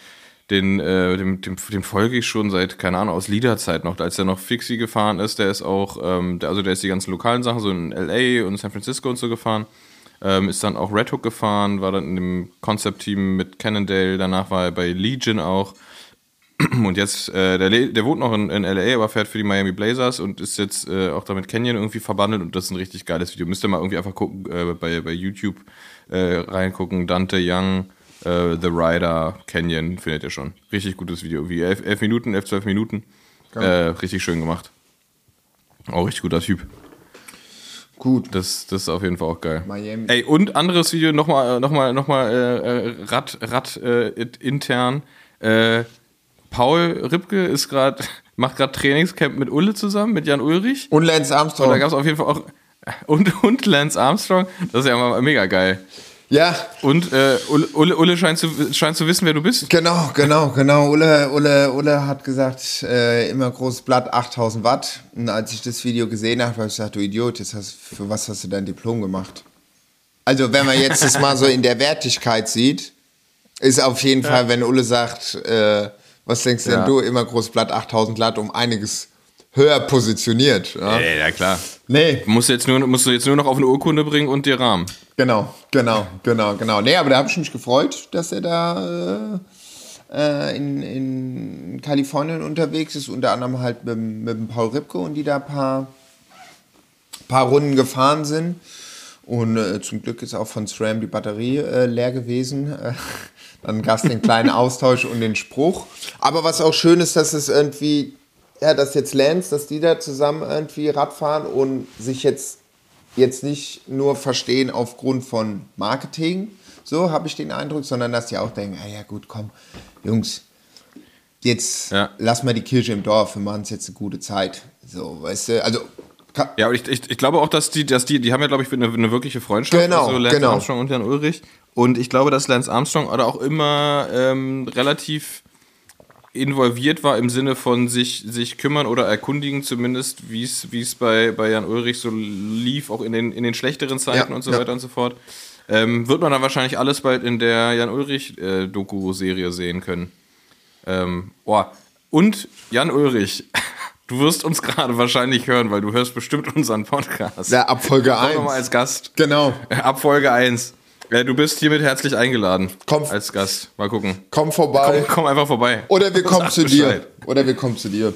den, äh, dem, dem, dem folge ich schon seit, keine Ahnung, aus Liederzeit noch, als der noch Fixie gefahren ist. Der ist auch, ähm, der, also der ist die ganzen lokalen Sachen, so in LA und San Francisco und so gefahren. Ähm, ist dann auch Red Hook gefahren, war dann in dem Concept-Team mit Cannondale, danach war er bei Legion auch. [clears throat] Und jetzt, äh, der, le- der wohnt noch in, in LA, aber fährt für die Miami Blazers und ist jetzt äh, auch damit Canyon irgendwie verbandelt und das ist ein richtig geiles Video. Müsst ihr mal irgendwie einfach gucken, äh, bei, bei YouTube äh, reingucken. Dante Young, äh, The Rider, Canyon, findet ihr schon. Richtig gutes Video. Wie elf, elf Minuten, elf, zwölf Minuten. Äh, richtig schön gemacht. Auch richtig guter Typ.
Gut.
Das, das ist auf jeden Fall auch geil.
Miami.
Ey, und anderes Video nochmal noch mal, noch mal, äh, äh, Rad, Rad äh, intern. Äh, Paul Ripke ist gerade, [laughs] macht gerade Trainingscamp mit Ulle zusammen, mit Jan Ulrich.
Und Lance
Und da
Armstrong.
gab es auf jeden Fall auch. [laughs] Und, und Lance Armstrong. Das ist ja mega geil.
Ja,
Und äh, Ulle, Ulle, Ulle scheint, zu, scheint zu wissen, wer du bist.
Genau, genau, genau. Ulle, Ulle, Ulle hat gesagt, äh, immer großes Blatt, 8000 Watt. Und als ich das Video gesehen habe, habe ich gesagt, du Idiot, jetzt hast, für was hast du dein Diplom gemacht? Also, wenn man jetzt das mal so in der Wertigkeit sieht, ist auf jeden Fall, wenn Ulle sagt, äh, was denkst denn
Ja.
du, immer großes Blatt, 8000 Watt, um einiges höher positioniert. Ja?
Ey, ja klar.
Nee,
Musst du, jetzt nur, musst du jetzt nur noch auf eine Urkunde bringen und dir Rahmen.
Genau, genau, genau, genau. Nee, aber da habe ich mich gefreut, dass er da äh, äh, in, in Kalifornien unterwegs ist, unter anderem halt mit, mit Paul Ripke und die da ein paar, paar Runden gefahren sind. Und äh, zum Glück ist auch von SRAM die Batterie äh, leer gewesen. [laughs] Dann gab es den kleinen Austausch und den Spruch. Aber was auch schön ist, dass es irgendwie, ja, dass jetzt Lance, dass die da zusammen irgendwie Radfahren und sich jetzt jetzt nicht nur verstehen aufgrund von Marketing, so habe ich den Eindruck, sondern dass die auch denken, ah ja gut, komm, Jungs, jetzt
Ja.
lass mal die Kirche im Dorf, wir machen es jetzt eine gute Zeit. So, weißt du, also
Ja, ich, ich, ich glaube auch, dass die, dass die, die haben ja, glaube ich, eine, eine wirkliche Freundschaft.
Genau,
also Lance
genau.
Armstrong und Jan Ulrich. Und ich glaube, dass Lance Armstrong oder auch immer ähm, relativ involviert war im Sinne von sich, sich kümmern oder erkundigen, zumindest, wie es wie es bei, bei Jan Ulrich so lief, auch in den, in den schlechteren Zeiten
Ja,
und so
ja.
weiter und so fort. Ähm, wird man dann wahrscheinlich alles bald in der Jan-Ulrich-Doku-Serie sehen können. Ähm, boah. Und Jan Ulrich, [laughs] du wirst uns gerade wahrscheinlich hören, weil du hörst bestimmt unseren Podcast.
Ja, ab Folge
Komm
1.
doch mal als Gast.
Genau.
Ab Folge 1. Ja, du bist hiermit herzlich eingeladen.
Komm.
Als Gast. Mal gucken.
Komm vorbei.
Komm, komm einfach vorbei.
Oder wir [laughs] kommen
Sag
zu dir.
Bescheid.
Oder wir kommen zu dir.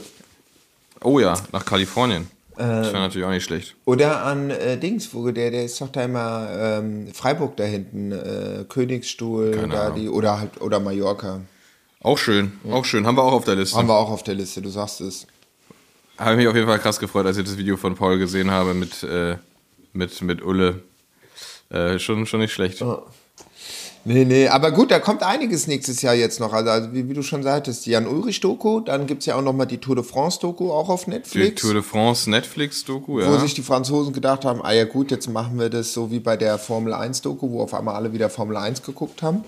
Oh ja, nach Kalifornien. das
Ähm.
wäre natürlich auch nicht schlecht.
Oder an äh, Dingsvogel, der, der ist doch da immer ähm, Freiburg da hinten, äh, Königsstuhl,
Keine
da
Ahnung.
die, oder halt, oder Mallorca.
Auch schön, auch schön. Haben wir auch auf der Liste.
Haben wir auch auf der Liste, du sagst es.
Habe ich mich auf jeden Fall krass gefreut, als ich das Video von Paul gesehen habe mit, äh, mit, mit Ulle. Äh, schon, schon nicht schlecht.
Nee, nee, aber gut, da kommt einiges nächstes Jahr jetzt noch. Also, also wie, wie du schon sagtest, die Jan-Ulrich-Doku, dann gibt es ja auch noch mal die Tour de France-Doku auch auf
Die
Netflix.
Tour de France Netflix-Doku,
Wo
ja.
sich die Franzosen gedacht haben, ah ja gut, jetzt machen wir das so wie bei der Formel 1-Doku, wo auf einmal alle wieder Formel 1 geguckt haben.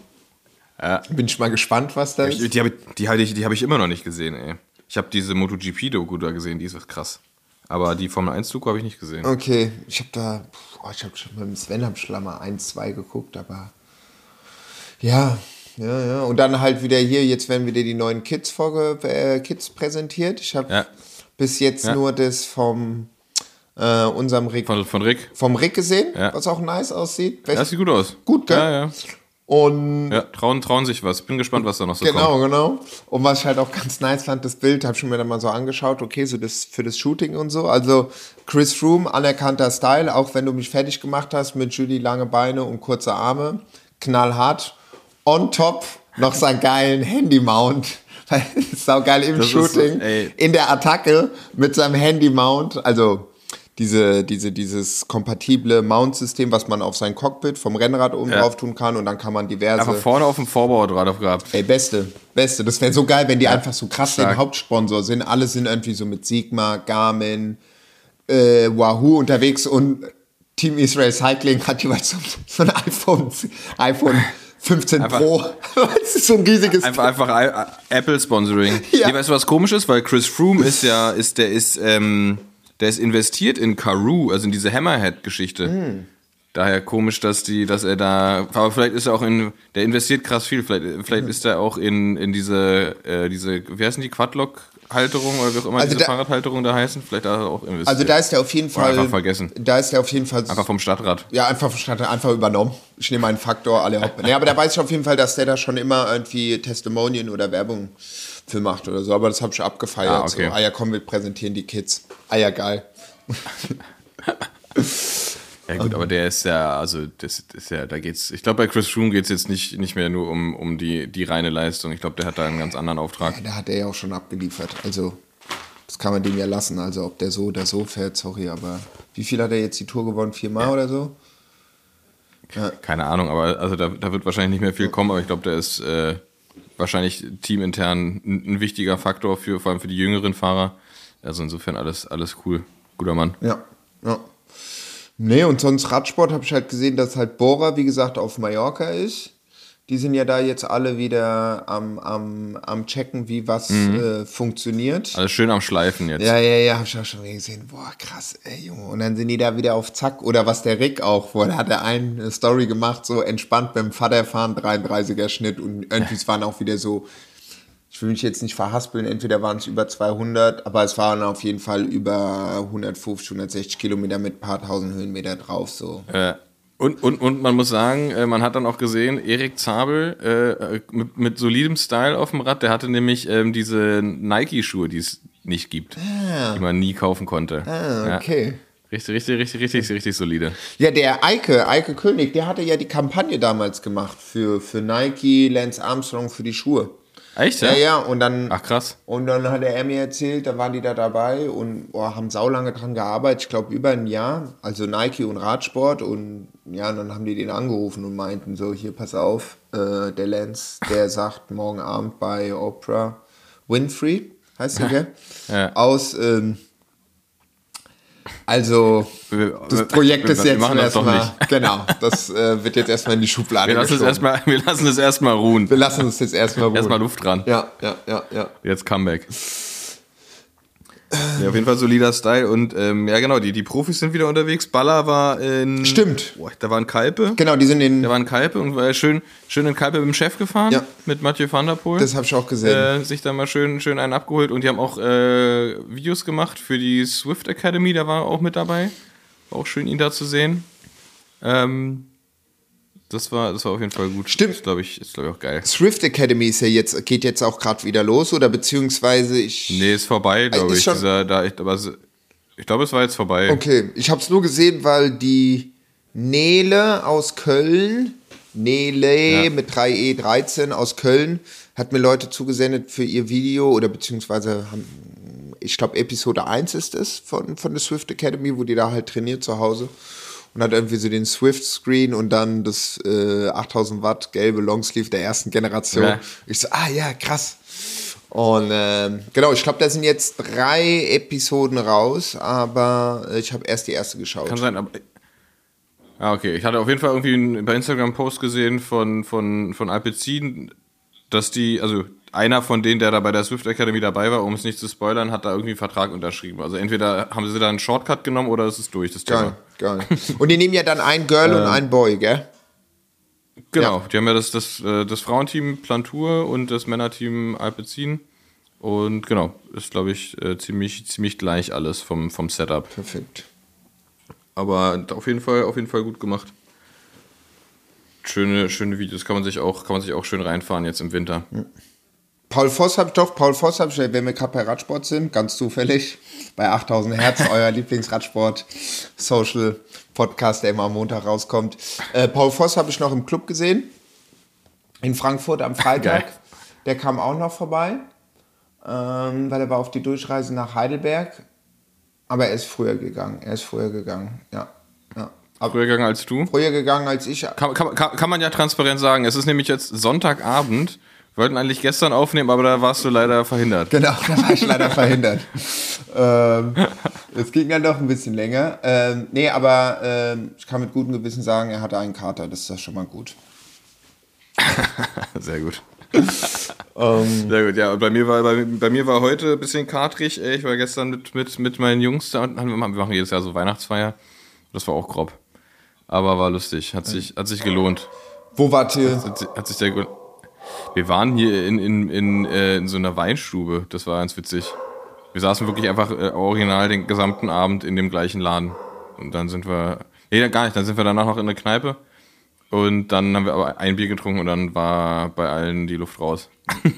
Ja.
Bin ich mal gespannt, was da ist.
Die, die habe die, die hab ich immer noch nicht gesehen, ey. Ich habe diese MotoGP-Doku da gesehen, die ist krass. Aber die Formel 1-Doku habe ich nicht gesehen.
Okay, ich habe da, oh, ich habe schon mit dem Sven schon mal 1, 2 geguckt, aber ja, ja, ja. Und dann halt wieder hier, jetzt werden wieder die neuen Kids, vorge äh, Kids präsentiert. Ich habe
Ja.
bis jetzt
Ja.
nur das vom äh, unserem Rick,
Von, von Rick.
vom Rick gesehen,
Ja.
was auch nice aussieht.
Das sieht gut aus.
Gut, gell?
Ja, ja.
Und
Ja, trauen, trauen sich was. Bin gespannt, was da noch so
Genau,
kommt.
genau. Und was ich halt auch ganz nice fand, das Bild, habe ich mir dann mal so angeschaut, okay, so das für das Shooting und so. Also Chris Froome, anerkannter Style, auch wenn du mich fertig gemacht hast mit Julie lange Beine und kurze Arme, knallhart. On top noch seinen geilen Handy-Mount. [laughs] Sau geil im
Das ist-
Shooting,
ey.
in der Attacke mit seinem Handy-Mount, also diese, diese, dieses kompatible Mount-System, was man auf sein Cockpit vom Rennrad oben
Ja.
drauf tun kann und dann kann man diverse
Einfach vorne auf dem Vorbau drauf gehabt.
Ey, beste, beste. Das wäre so geil, wenn die einfach so krass
stark.
den Hauptsponsor sind. Alle sind irgendwie so mit Sigma, Garmin, äh, Wahoo unterwegs und Team Israel Cycling hat jeweils so, so ein iPhone, iPhone 15
Einfach-
Pro. [laughs] das ist so ein riesiges.
Einfach, einfach Apple Sponsoring.
Ja.
Nee, weißt du, was komisch ist? Weil Chris Froome ist ja, ist, der ist, ähm, der ist investiert in Karoo, also in diese Hammerhead-Geschichte.
Hm.
Daher komisch, dass die, dass er da, aber vielleicht ist er auch in, der investiert krass viel. Vielleicht, vielleicht ist er auch in, in diese, äh, diese, wie heißen die Quadlock-Halterung oder wie auch immer
Also
diese
da-
Fahrradhalterung da heißen? Vielleicht hat er auch investiert.
also da ist der auf jeden Fall.
einfach vergessen.
Da ist der auf jeden Fall.
einfach vom Stadtrat.
Ja, einfach verstanden, einfach übernommen. Ich nehme einen Faktor, alle Haupt. Nee, aber da weiß ich auf jeden Fall, dass der da schon immer irgendwie Testimonien oder Werbung für macht oder so. Aber das habe ich abgefeiert.
Ah, okay.
so, ah ja, komm, wir präsentieren die Kids. Ah ja, geil. [laughs]
Ja gut, aber der ist ja, also das, das ist ja, da geht's. Ich glaube, bei Chris Froome geht's jetzt nicht, nicht mehr nur um, um die, die reine Leistung. Ich glaube, der hat da einen ganz anderen Auftrag.
Da hat er ja auch schon abgeliefert. Also, das kann man dem ja lassen. Also, ob der so oder so fährt, sorry, aber wie viel hat er jetzt die Tour gewonnen? Viermal oder so?
Keine Ahnung, aber also da, da wird wahrscheinlich nicht mehr viel kommen, aber ich glaube, der ist äh, wahrscheinlich teamintern ein, wichtiger Faktor für vor allem für die jüngeren Fahrer. Also insofern alles, alles cool. Guter Mann.
Ja, ja. Nee, und sonst Radsport habe ich halt gesehen, dass halt Bora, wie gesagt, auf Mallorca ist. Die sind ja da jetzt alle wieder am, am, am checken, wie was äh, funktioniert.
Alles schön am Schleifen jetzt.
Ja, ja, ja, hab ich auch schon gesehen. Boah, krass, ey, Junge. Und dann sind die da wieder auf Zack. Oder was der Rick auch, wo da hat er eine Story gemacht, so entspannt beim Vater fahren, 33er Schnitt. Und irgendwie es waren auch wieder so, ich will mich jetzt nicht verhaspeln, entweder waren es über 200, aber es waren auf jeden Fall über 150, 160 Kilometer mit ein paar tausend Höhenmeter drauf, so.
Äh, und, und, und man muss sagen, äh, man hat dann auch gesehen, Erik Zabel äh, mit, mit solidem Style auf dem Rad, der hatte nämlich ähm, diese Nike-Schuhe, die es nicht gibt, die man nie kaufen konnte.
Ah, okay.
Ja. Richtig, richtig, richtig, richtig, richtig solide.
Ja, der Eike, Eike König, der hatte ja die Kampagne damals gemacht für, für Nike, Lance Armstrong, für die Schuhe.
Echt,
Ja, ja, und dann,
Ach krass.
und dann hat er mir erzählt, da waren die da dabei und boah, haben saulange dran gearbeitet, ich glaube über ein Jahr, also Nike und Radsport und ja, und dann haben die den angerufen und meinten so, hier, pass auf, äh, der Lance, der [laughs] sagt morgen Abend bei Oprah Winfrey, heißt sie, [laughs] gell?
Ja.
Aus, ähm, also, das Projekt ist
wir
jetzt erstmal, [laughs] genau, das äh, wird jetzt erstmal in die Schublade
Wir lassen, es erstmal, wir lassen es erstmal ruhen.
Wir lassen uns jetzt erstmal ruhen.
Erstmal Luft dran.
Ja, ja, ja, ja.
Jetzt Comeback. Ja, auf jeden Fall solider Style. Und ähm, ja, genau, die, die Profis sind wieder unterwegs. Baller war in.
Stimmt.
Boah, da war ein Kalpe.
Genau, die sind in.
Da war ein Kalpe und war schön, schön in Kalpe mit dem Chef gefahren.
Ja.
Mit Mathieu van der Poel.
Das habe ich auch gesehen.
äh, sich da mal schön, schön einen abgeholt. Und die haben auch äh, Videos gemacht für die Swift Academy. Da war er auch mit dabei. War auch schön, ihn da zu sehen. Ähm, das war, das war auf jeden Fall gut.
Stimmt.
Ist, glaube ich, ist, glaube ich, auch geil.
Swift Academy ist ja jetzt, geht jetzt auch gerade wieder los oder beziehungsweise ich.
Nee, ist vorbei, glaube
Ist
ich.
schon-
Dieser, da, ich, aber ich glaube, es war jetzt vorbei.
Okay, ich habe es nur gesehen, weil die Nele aus Köln, Nele
Ja.
mit 3E13 aus Köln, hat mir Leute zugesendet für ihr Video oder beziehungsweise haben, ich glaube Episode 1 ist es von, von der Swift Academy, wo die da halt trainiert zu Hause und hat irgendwie so den Swift Screen und dann das äh, 8000 Watt gelbe Longsleeve der ersten Generation.
Ja.
Ich so, ah ja, krass. Und ähm, genau, ich glaube, da sind jetzt drei Episoden raus, aber äh, ich habe erst die erste geschaut.
Kann sein, aber. Ah, okay. Ich hatte auf jeden Fall irgendwie einen, bei Instagram Post gesehen von, von, von Alpecin, dass die, also einer von denen, der da bei der Swift Academy dabei war, um es nicht zu spoilern, hat da irgendwie einen Vertrag unterschrieben. Also entweder haben sie da einen Shortcut genommen oder es ist durch, das
Geil,
Thema.
geil. Und die nehmen ja dann ein Girl und ein Boy, gell?
Genau, die haben ja das, das, äh, das Frauenteam Plantur und das Männerteam Alpecin. Und genau, ist, glaube ich, äh, ziemlich, ziemlich gleich alles vom, vom Setup.
Perfekt.
Aber auf jeden Fall, auf jeden Fall gut gemacht. Schöne, schöne Videos kann man sich auch, kann man sich auch schön reinfahren jetzt im Winter.
Paul Voss habe ich doch, Paul Voss habe ich, wenn wir gerade bei Radsport sind, ganz zufällig, bei 8000 Hertz, [laughs] euer Lieblingsradsport-Social-Podcast, der immer am Montag rauskommt. Äh, Paul Voss habe ich noch im Club gesehen, in Frankfurt am Freitag.
Geil.
Der kam auch noch vorbei, ähm, weil er war auf die Durchreise nach Heidelberg. Aber er ist früher gegangen, er ist früher gegangen, ja. Aber
Früher gegangen als du.
früher gegangen als ich.
Kann, kann, kann man ja transparent sagen. Es ist nämlich jetzt Sonntagabend. Wir wollten eigentlich gestern aufnehmen, aber da warst du leider verhindert.
Genau, [laughs] da war ich leider verhindert. Ähm, es ging dann doch ein bisschen länger. Ähm, nee, aber ähm, ich kann mit gutem Gewissen sagen, er hatte einen Kater. Das ist ja schon mal gut. [laughs]
Sehr gut.
Ähm,
Sehr gut, ja. Und bei mir war, bei, bei mir war heute ein bisschen katrig. Ich war gestern mit, mit, mit meinen Jungs da und wir machen jedes Jahr so Weihnachtsfeier. Das war auch grob. Aber war lustig. Hat sich, hat sich gelohnt.
wo wart ihr?
Hat, sich- hat sich sehr gut. Wir waren hier in, in, in, äh, in so einer Weinstube. Das war ganz witzig. Wir saßen wirklich einfach äh, original den gesamten Abend in dem gleichen Laden. Und dann sind wir. Nee, gar nicht. Dann sind wir danach noch in eine Kneipe. Und dann haben wir aber ein Bier getrunken und dann war bei allen die Luft raus. [laughs]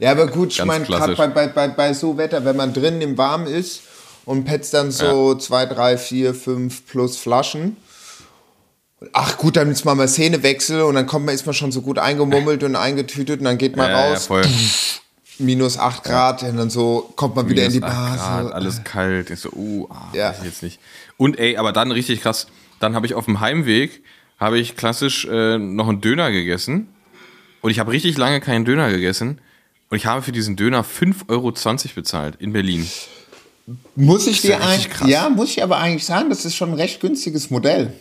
Ja, aber gut, ich meine, gerade bei, bei, bei, bei so Wetter, wenn man drinnen im Warm ist und petzt dann so zwei, drei, vier, fünf plus Flaschen. Ach gut, dann ist man mal Szenewechsel und dann kommt man, ist man schon so gut eingemummelt und eingetütet und dann geht man
Ja, ja,
raus,
voll.
minus 8 Grad und dann so kommt man wieder in die
Minus acht
Bar.
Grad,
so.
alles kalt. Ich so, uh, ah,
Ja.
weiß ich jetzt nicht. Und ey, aber dann richtig krass. Dann habe ich auf dem Heimweg habe ich klassisch äh, noch einen Döner gegessen. Und ich habe richtig lange keinen Döner gegessen. Und ich habe für diesen Döner 5,20 Euro bezahlt in Berlin.
Muss ich
ja
dir eigentlich, ja, muss ich aber eigentlich sagen, das ist schon ein recht günstiges Modell.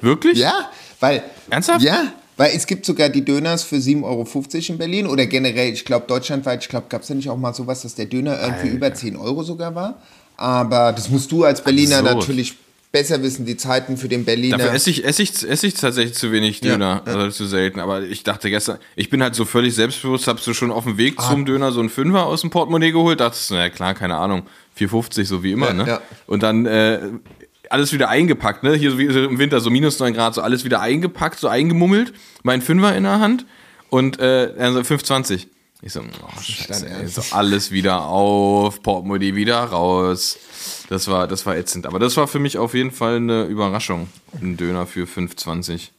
Wirklich?
Ja, weil.
Ernsthaft?
Ja, weil es gibt sogar die Döners für 7,50 Euro in Berlin oder generell, ich glaube, deutschlandweit, ich glaube, gab es ja nicht auch mal sowas, dass der Döner irgendwie über 10 Euro sogar war. Aber das musst du als Berliner
Absurd.
natürlich besser wissen, die Zeiten für den Berliner.
Dafür esse ich, esse, ich, esse ich tatsächlich zu wenig Döner, also zu selten. Aber ich dachte gestern, ich bin halt so völlig selbstbewusst, habst du schon auf dem Weg
Ah.
zum Döner so einen Fünfer aus dem Portemonnaie geholt, dachtest du, na ja, klar, keine Ahnung, 4,50 so wie immer,
Ja,
ne?
ja.
Und dann äh, alles wieder eingepackt, ne? Hier so wie im Winter, so minus 9 Grad, so alles wieder eingepackt, so eingemummelt, mein Fünfer in der Hand und äh, also 5,20. Ich so, oh, scheiße, ey, so alles wieder auf, Portemonnaie wieder raus. Das war, das war ätzend. Aber das war für mich auf jeden Fall eine Überraschung. Ein Döner für 5,20.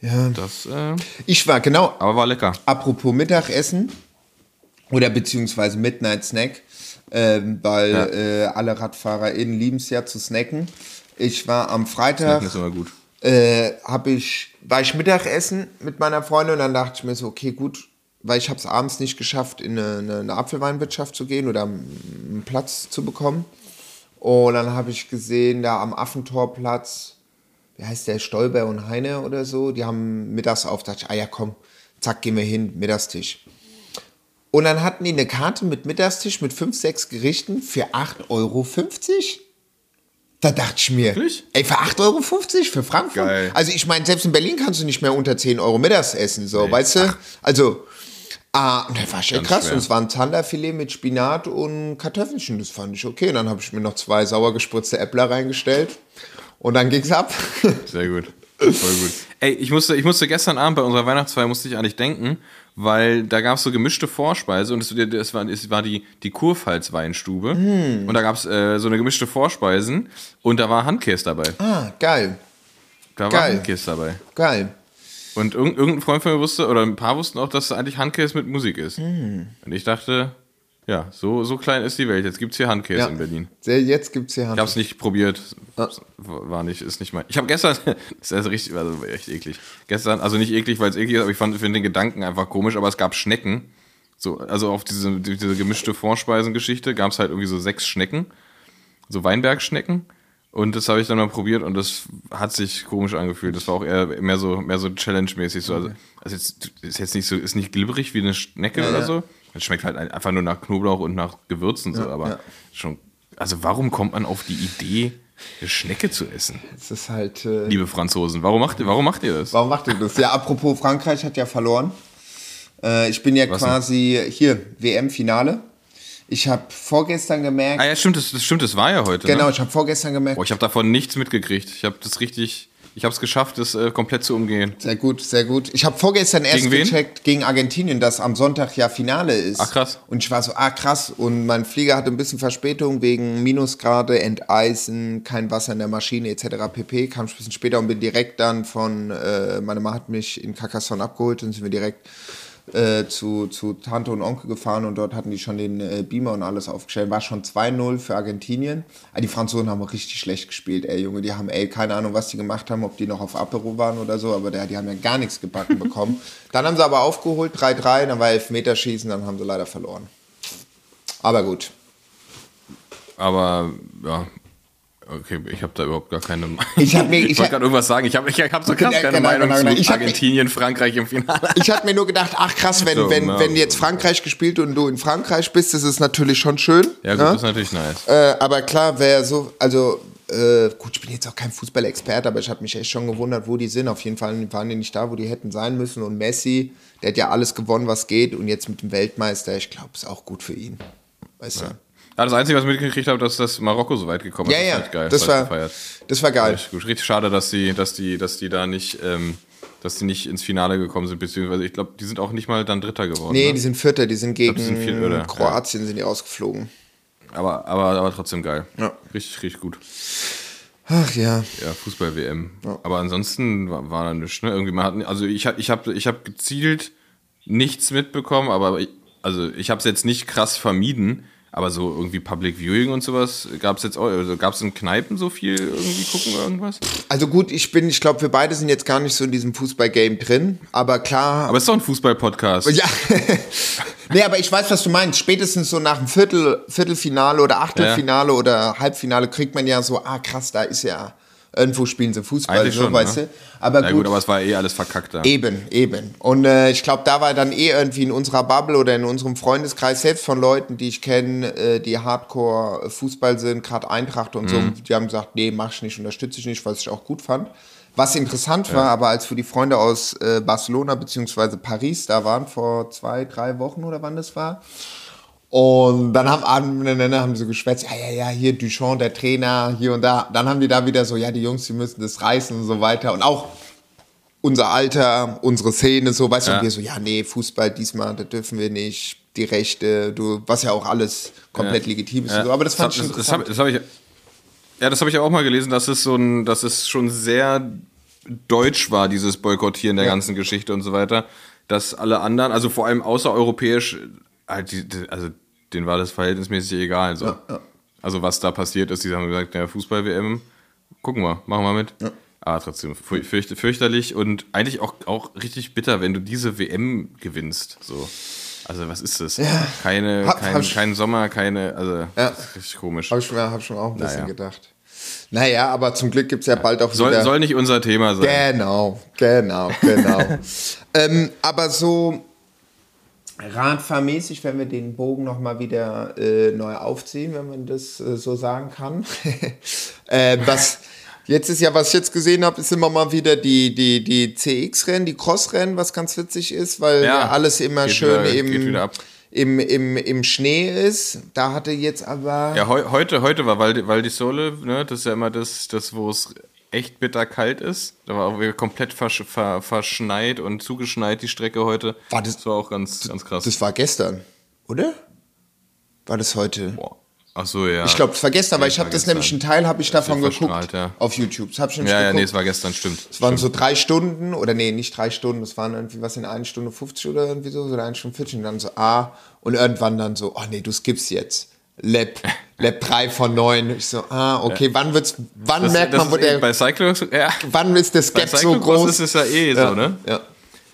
ja.
Das, äh,
Ich war, genau,
aber war lecker.
apropos Mittagessen oder beziehungsweise Midnight Snack, ähm, weil
Ja.
äh, alle RadfahrerInnen lieben es ja zu snacken. Ich war am Freitag.
Snacken ist immer gut.
äh, hab ich, war ich Mittagessen mit meiner Freundin und dann dachte ich mir so, okay, gut, weil ich habe es abends nicht geschafft, in eine, eine, eine Apfelweinwirtschaft zu gehen oder einen Platz zu bekommen. Und dann habe ich gesehen, da am Affentorplatz, wie heißt der, Stolber und Heine oder so, die haben mittags auf, dachte ich, ah ja, komm, zack, gehen wir hin, Mittagstisch. Und dann hatten die eine Karte mit Mittagstisch mit fünf, sechs Gerichten für 8,50 Euro. Da dachte ich mir,
Wirklich?
ey, für 8,50 Euro für Frankfurt?
Geil.
Also ich meine, selbst in Berlin kannst du nicht mehr unter 10 Euro mittags essen, so, weißt du? Also, ah, das war schon krass.
schwer.
Und es war ein Zanderfilet mit Spinat und Kartoffelchen, das fand ich okay. Und dann habe ich mir noch zwei sauer gespritzte Äppler reingestellt und dann ging's ab.
Sehr gut. Voll gut. [laughs] Ey, ich musste, ich musste gestern Abend bei unserer Weihnachtsfeier musste ich eigentlich denken, weil da gab es so gemischte Vorspeise und es, das war, es war die, die Kurpfalz-Weinstube. Und da gab es äh, so eine gemischte Vorspeisen und da war Handkäse dabei.
ah, geil,
Da war
Geil.
Handkäse dabei.
geil.
Und irg irgendein Freund von mir wusste, oder ein paar wussten auch, dass eigentlich Handkäse mit Musik ist. Und ich dachte, ja, so, so klein ist die Welt. Jetzt gibt es hier Handkäse
Ja.
in Berlin.
Sehr, jetzt gibt's hier
Ich
Hand.
habe es nicht probiert. War nicht, ist nicht mein. Ich habe gestern, das [laughs] ist also richtig, also echt eklig. Gestern, also nicht eklig, weil es eklig ist, aber ich fand, den Gedanken einfach komisch, aber es gab Schnecken. So, also auf diese, diese gemischte Vorspeisengeschichte gab es halt irgendwie so sechs Schnecken. So Weinbergschnecken. Und das habe ich dann mal probiert und das hat sich komisch angefühlt. Das war auch eher mehr so, mehr so Challenge-mäßig. So. Also, also jetzt, ist jetzt nicht so, ist nicht glibberig wie eine Schnecke
Ja,
oder
ja.
so. Es schmeckt halt ein- einfach nur nach Knoblauch und nach Gewürzen so, aber
ja.
schon. Also warum kommt man auf die Idee, eine Schnecke zu essen?
Es ist halt. Äh,
Liebe Franzosen, warum macht ihr, warum macht ihr das?
Warum macht ihr das? Ja, apropos, Frankreich hat ja verloren. Äh, ich bin ja
Was denn?
quasi hier, WM-Finale. Ich habe vorgestern gemerkt,
Ah ja, stimmt, das, das stimmt, das war ja heute.
genau,
Ne?
ich habe vorgestern gemerkt,
Boah, ich habe davon nichts mitgekriegt. Ich habe das richtig, ich habe es geschafft, das äh, komplett zu umgehen.
sehr gut, sehr gut. Ich habe vorgestern erst
Gegen
gecheckt gegen Argentinien, dass am Sonntag ja Finale ist.
Ach, krass.
Und ich war so, ah krass. Und mein Flieger hatte ein bisschen Verspätung wegen Minusgrade, Enteisen, kein Wasser in der Maschine etc. pp. Kam ich ein bisschen später und bin direkt dann von, äh, meine Mama hat mich in Carcassonne abgeholt und sind wir direkt äh, zu, zu Tante und Onkel gefahren und dort hatten die schon den äh, Beamer und alles aufgestellt. War schon 2-0 für Argentinien. Aber die Franzosen haben richtig schlecht gespielt, ey Junge. Die haben, ey, keine Ahnung, was die gemacht haben, ob die noch auf Apero waren oder so, aber der, die haben ja gar nichts gebacken [laughs] bekommen. Dann haben sie aber aufgeholt, 3-3, dann war Elfmeterschießen, dann haben sie leider verloren. Aber gut.
Aber ja, okay, ich habe da überhaupt gar keine Meinung.
Ich hab mir- ich
wollte gerade irgendwas sagen. Ich habe ich hab so krass keine
genau,
Meinung
genau, genau.
zu
Ich
Argentinien, Frankreich im Finale.
Ich hatte mir nur gedacht, ach krass, wenn,
So,
wenn,
na,
wenn jetzt Frankreich gespielt und du in Frankreich bist, das ist natürlich schon schön.
Ja, gut,
ne?
das ist natürlich nice.
Äh, aber klar, wer so, also äh, gut, ich bin jetzt auch kein Fußballexperte, aber ich habe mich echt schon gewundert, wo die sind. Auf jeden Fall waren die nicht da, wo die hätten sein müssen. Und Messi, der hat ja alles gewonnen, was geht. Und jetzt mit dem Weltmeister, ich glaube, ist auch gut für ihn. Weißt du?
Ja, das Einzige, was ich mitgekriegt habe, dass das Marokko so weit gekommen ist.
Ja, ja,
ich geil.
das
ich
war,
gefeiert.
das war geil.
Richtig. Richtig schade, dass die, dass die, dass die da nicht, ähm, dass die nicht ins Finale gekommen sind, beziehungsweise ich glaube, die sind auch nicht mal dann Dritter geworden.
Nee,
ne?
die sind Vierter, die sind gegen
die sind viel öder, ja.
Kroatien sind die rausgeflogen.
aber, aber, aber trotzdem geil.
Ja.
Richtig, richtig gut.
Ach ja.
Ja, Fußball-WM. Aber ansonsten war, war da nichts, ne? Irgendwie, man hat, also ich habe ich hab, ich hab gezielt nichts mitbekommen, aber ich, also ich habe es jetzt nicht krass vermieden, aber so irgendwie Public Viewing und sowas gab es jetzt auch, also gab es in Kneipen so viel irgendwie gucken oder irgendwas?
Also gut, ich bin, ich glaube, wir beide sind jetzt gar nicht so in diesem Fußball-Game drin, aber klar.
Aber es ist doch ein Fußball-Podcast.
ja. [laughs] nee, aber ich weiß, was du meinst. Spätestens so nach dem Viertel, Viertelfinale oder Achtelfinale oder Halbfinale kriegt man ja so, ah krass, da ist ja irgendwo spielen sie Fußball,
Eigentlich
so,
schon,
weißt
ne?
du. Aber
Ja
gut,
gut, aber es war eh alles verkackt da.
Eben, eben. Und äh, ich glaube, da war dann eh irgendwie in unserer Bubble oder in unserem Freundeskreis, selbst von Leuten, die ich kenne, äh, die Hardcore Fußball sind, gerade Eintracht und
Mhm.
so, die haben gesagt, nee, mach ich nicht, unterstütze ich nicht, was ich auch gut fand. Was interessant war, aber als wir die Freunde aus äh, Barcelona beziehungsweise Paris da waren, vor zwei, drei Wochen oder wann das war, und dann haben haben die so geschwätzt, ja, ja, ja, hier Duchamp, der Trainer, hier und da. Dann haben die da wieder so, ja, die Jungs, die müssen das reißen und so weiter. Und auch unser Alter, unsere Szene, so, weißt du,
Ja.
und wir so, ja, nee, Fußball diesmal, da dürfen wir nicht, die Rechte, du, was ja auch alles komplett
Ja.
legitim ist.
Ja.
So. Aber das fand ich
das, das,
interessant.
hab, das habe ich. Ja, das habe ich auch mal gelesen, dass es so ein, dass es schon sehr deutsch war, dieses Boykottieren der ganzen Geschichte und so weiter. Dass alle anderen, also vor allem außereuropäisch, also denen war das verhältnismäßig egal. So. Also was da passiert ist, die haben gesagt, ja, Fußball-WM, gucken wir, machen wir mit. Aber trotzdem für, fürcht, fürchterlich und eigentlich auch, auch richtig bitter, wenn du diese WM gewinnst. So. Also was ist das? Keine,
Hab-
kein,
hab
kein Sommer, keine, also
Ja.
richtig komisch.
Habe ich, mir- hab schon auch ein bisschen
Naja.
gedacht. Naja, aber zum Glück gibt es ja bald auch
Soll,
wieder...
soll nicht unser Thema sein.
Genau, genau, genau. [laughs] ähm, aber so, Radfahrmäßig, wenn wir den Bogen nochmal wieder äh, neu aufziehen, wenn man das äh, so sagen kann. [laughs] äh, was jetzt ist ja, was ich jetzt gesehen habe, ist immer mal wieder die, die, die CX-Rennen, die Cross-Rennen, was ganz witzig ist, weil
Ja.
alles immer schön
wieder-
im, im, im, im Schnee ist. Da hatte jetzt aber.
Ja, heu, heute, heute war Val, Val di Sole, ne, das ist ja immer das, das wo es echt bitter kalt ist. Da war auch wieder komplett versch ver verschneit und zugeschneit die Strecke heute.
War das-
das war auch ganz, ganz krass.
Das war gestern, oder? War das heute?
Boah. Ach so, ja.
Ich glaube, es war gestern, weil
Nee,
ich habe das
gestern.
nämlich einen Teil habe ich davon
wird
geguckt
ja.
auf YouTube. Das habe ich
Ja, ja,
geguckt.
nee, es war gestern, stimmt.
Es waren so drei Stunden, oder nee, nicht drei Stunden, es waren irgendwie was in 1 Stunde 50 oder irgendwie so, oder 1 Stunde 40 und dann so, ah, und irgendwann dann so, oh nee, du skippst jetzt. Lab, [laughs] Lab 3 von 9. Ich so, ah, okay, wann wird's, wann
Das-
merkt
das
man, wo
eh
der,
bei Cyclocross, ja,
wann ist das Gap so
Cyclocross
groß?
ist es ja eh so, ne?
Ja.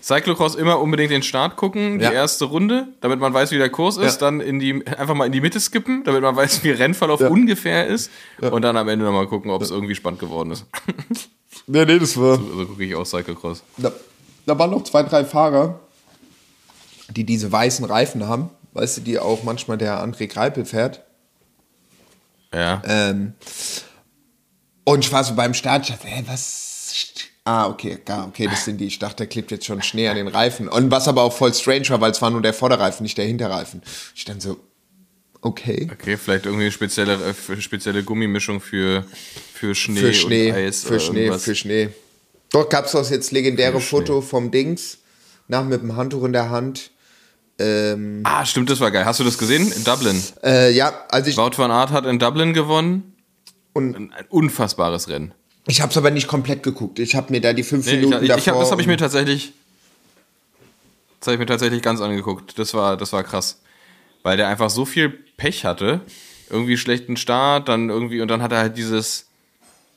Cyclocross immer unbedingt den Start gucken, die
Ja.
erste Runde, damit man weiß, wie der Kurs ist,
Ja.
dann in die, einfach mal in die Mitte skippen, damit man weiß, wie Rennverlauf ungefähr ist und dann am Ende nochmal gucken, ob es irgendwie spannend geworden ist. [laughs]
Nee, nee, das war.
Also gucke ich auch Cyclocross.
Da, da waren noch zwei, drei Fahrer, die diese weißen Reifen haben, weißt du, die auch manchmal der André Greipel fährt.
Ja.
Ähm, und ich war so beim Start, ich dachte, hä, was? Ah, okay, okay, das sind die. Ich dachte, der klebt jetzt schon Schnee an den Reifen. Und was aber auch voll strange war, weil es war nur der Vorderreifen, nicht der Hinterreifen. Ich dann so, okay.
Okay, vielleicht irgendwie eine spezielle, äh, spezielle Gummimischung für, für Schnee,
Für Schnee,
und Eis.
für Schnee,
irgendwas.
für Schnee. Dort gab es das jetzt legendäre. Foto vom Dings, nach mit dem Handtuch in der Hand. Ähm,
Ah, stimmt, das war geil. Hast du das gesehen? In Dublin.
äh, ja, also ich,
Wout van Aert hat in Dublin gewonnen.
und
Ein ein unfassbares Rennen.
ich habe es aber nicht komplett geguckt. Ich habe mir da die fünf
Nee, ich,
Minuten
ich,
davor...
ich hab, das habe ich mir tatsächlich. Das habe ich mir tatsächlich ganz angeguckt. Das war, das war krass. Weil der einfach so viel Pech hatte. Irgendwie schlechten Start, dann irgendwie, und dann hat er halt dieses.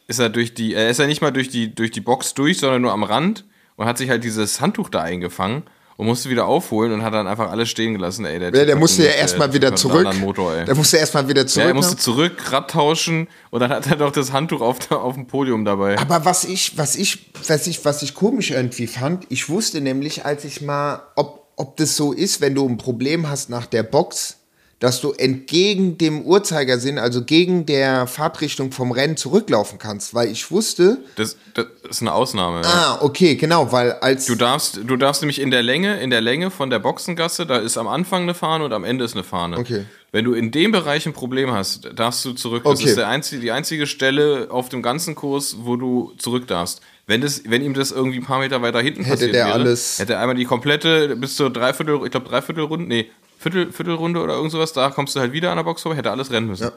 Ist er durch die. Er ist ja nicht mal durch die, durch die Box durch, sondern nur am Rand und hat sich halt dieses Handtuch da eingefangen und musste wieder aufholen und hat dann einfach alles stehen gelassen, ey. Der,
ja, der musste ja erstmal wieder zurück.
Motor, ey.
Der musste erstmal wieder
Ja,
zurück.
er musste zurück, Rad tauschen und dann hat er doch das Handtuch auf, auf dem Podium dabei.
Aber was ich, was ich, was ich, was ich komisch irgendwie fand, ich wusste nämlich, als ich mal, ob, ob das so ist, wenn du ein Problem hast nach der Box, dass du entgegen dem Uhrzeigersinn, also gegen der Fahrtrichtung vom Rennen zurücklaufen kannst, weil ich wusste,
Das, das ist eine Ausnahme.
ah, okay, genau, weil als
Du darfst, du darfst nämlich in der Länge, in der Länge von der Boxengasse, da ist am Anfang eine Fahne und am Ende ist eine Fahne.
Okay.
Wenn du in dem Bereich ein Problem hast, darfst du zurück. Das
Okay.
ist der einzige, die einzige Stelle auf dem ganzen Kurs, wo du zurück darfst. Wenn, das, wenn ihm das irgendwie ein paar Meter weiter hinten
Hätte
passiert
der
wäre,
alles-
hätte er einmal die komplette, bis zur Dreiviertel, ich glaube Dreiviertelrunde, nee, Viertel, Viertelrunde oder irgend sowas, da kommst du halt wieder an der Box vorbei, hätte alles rennen müssen.
Ja.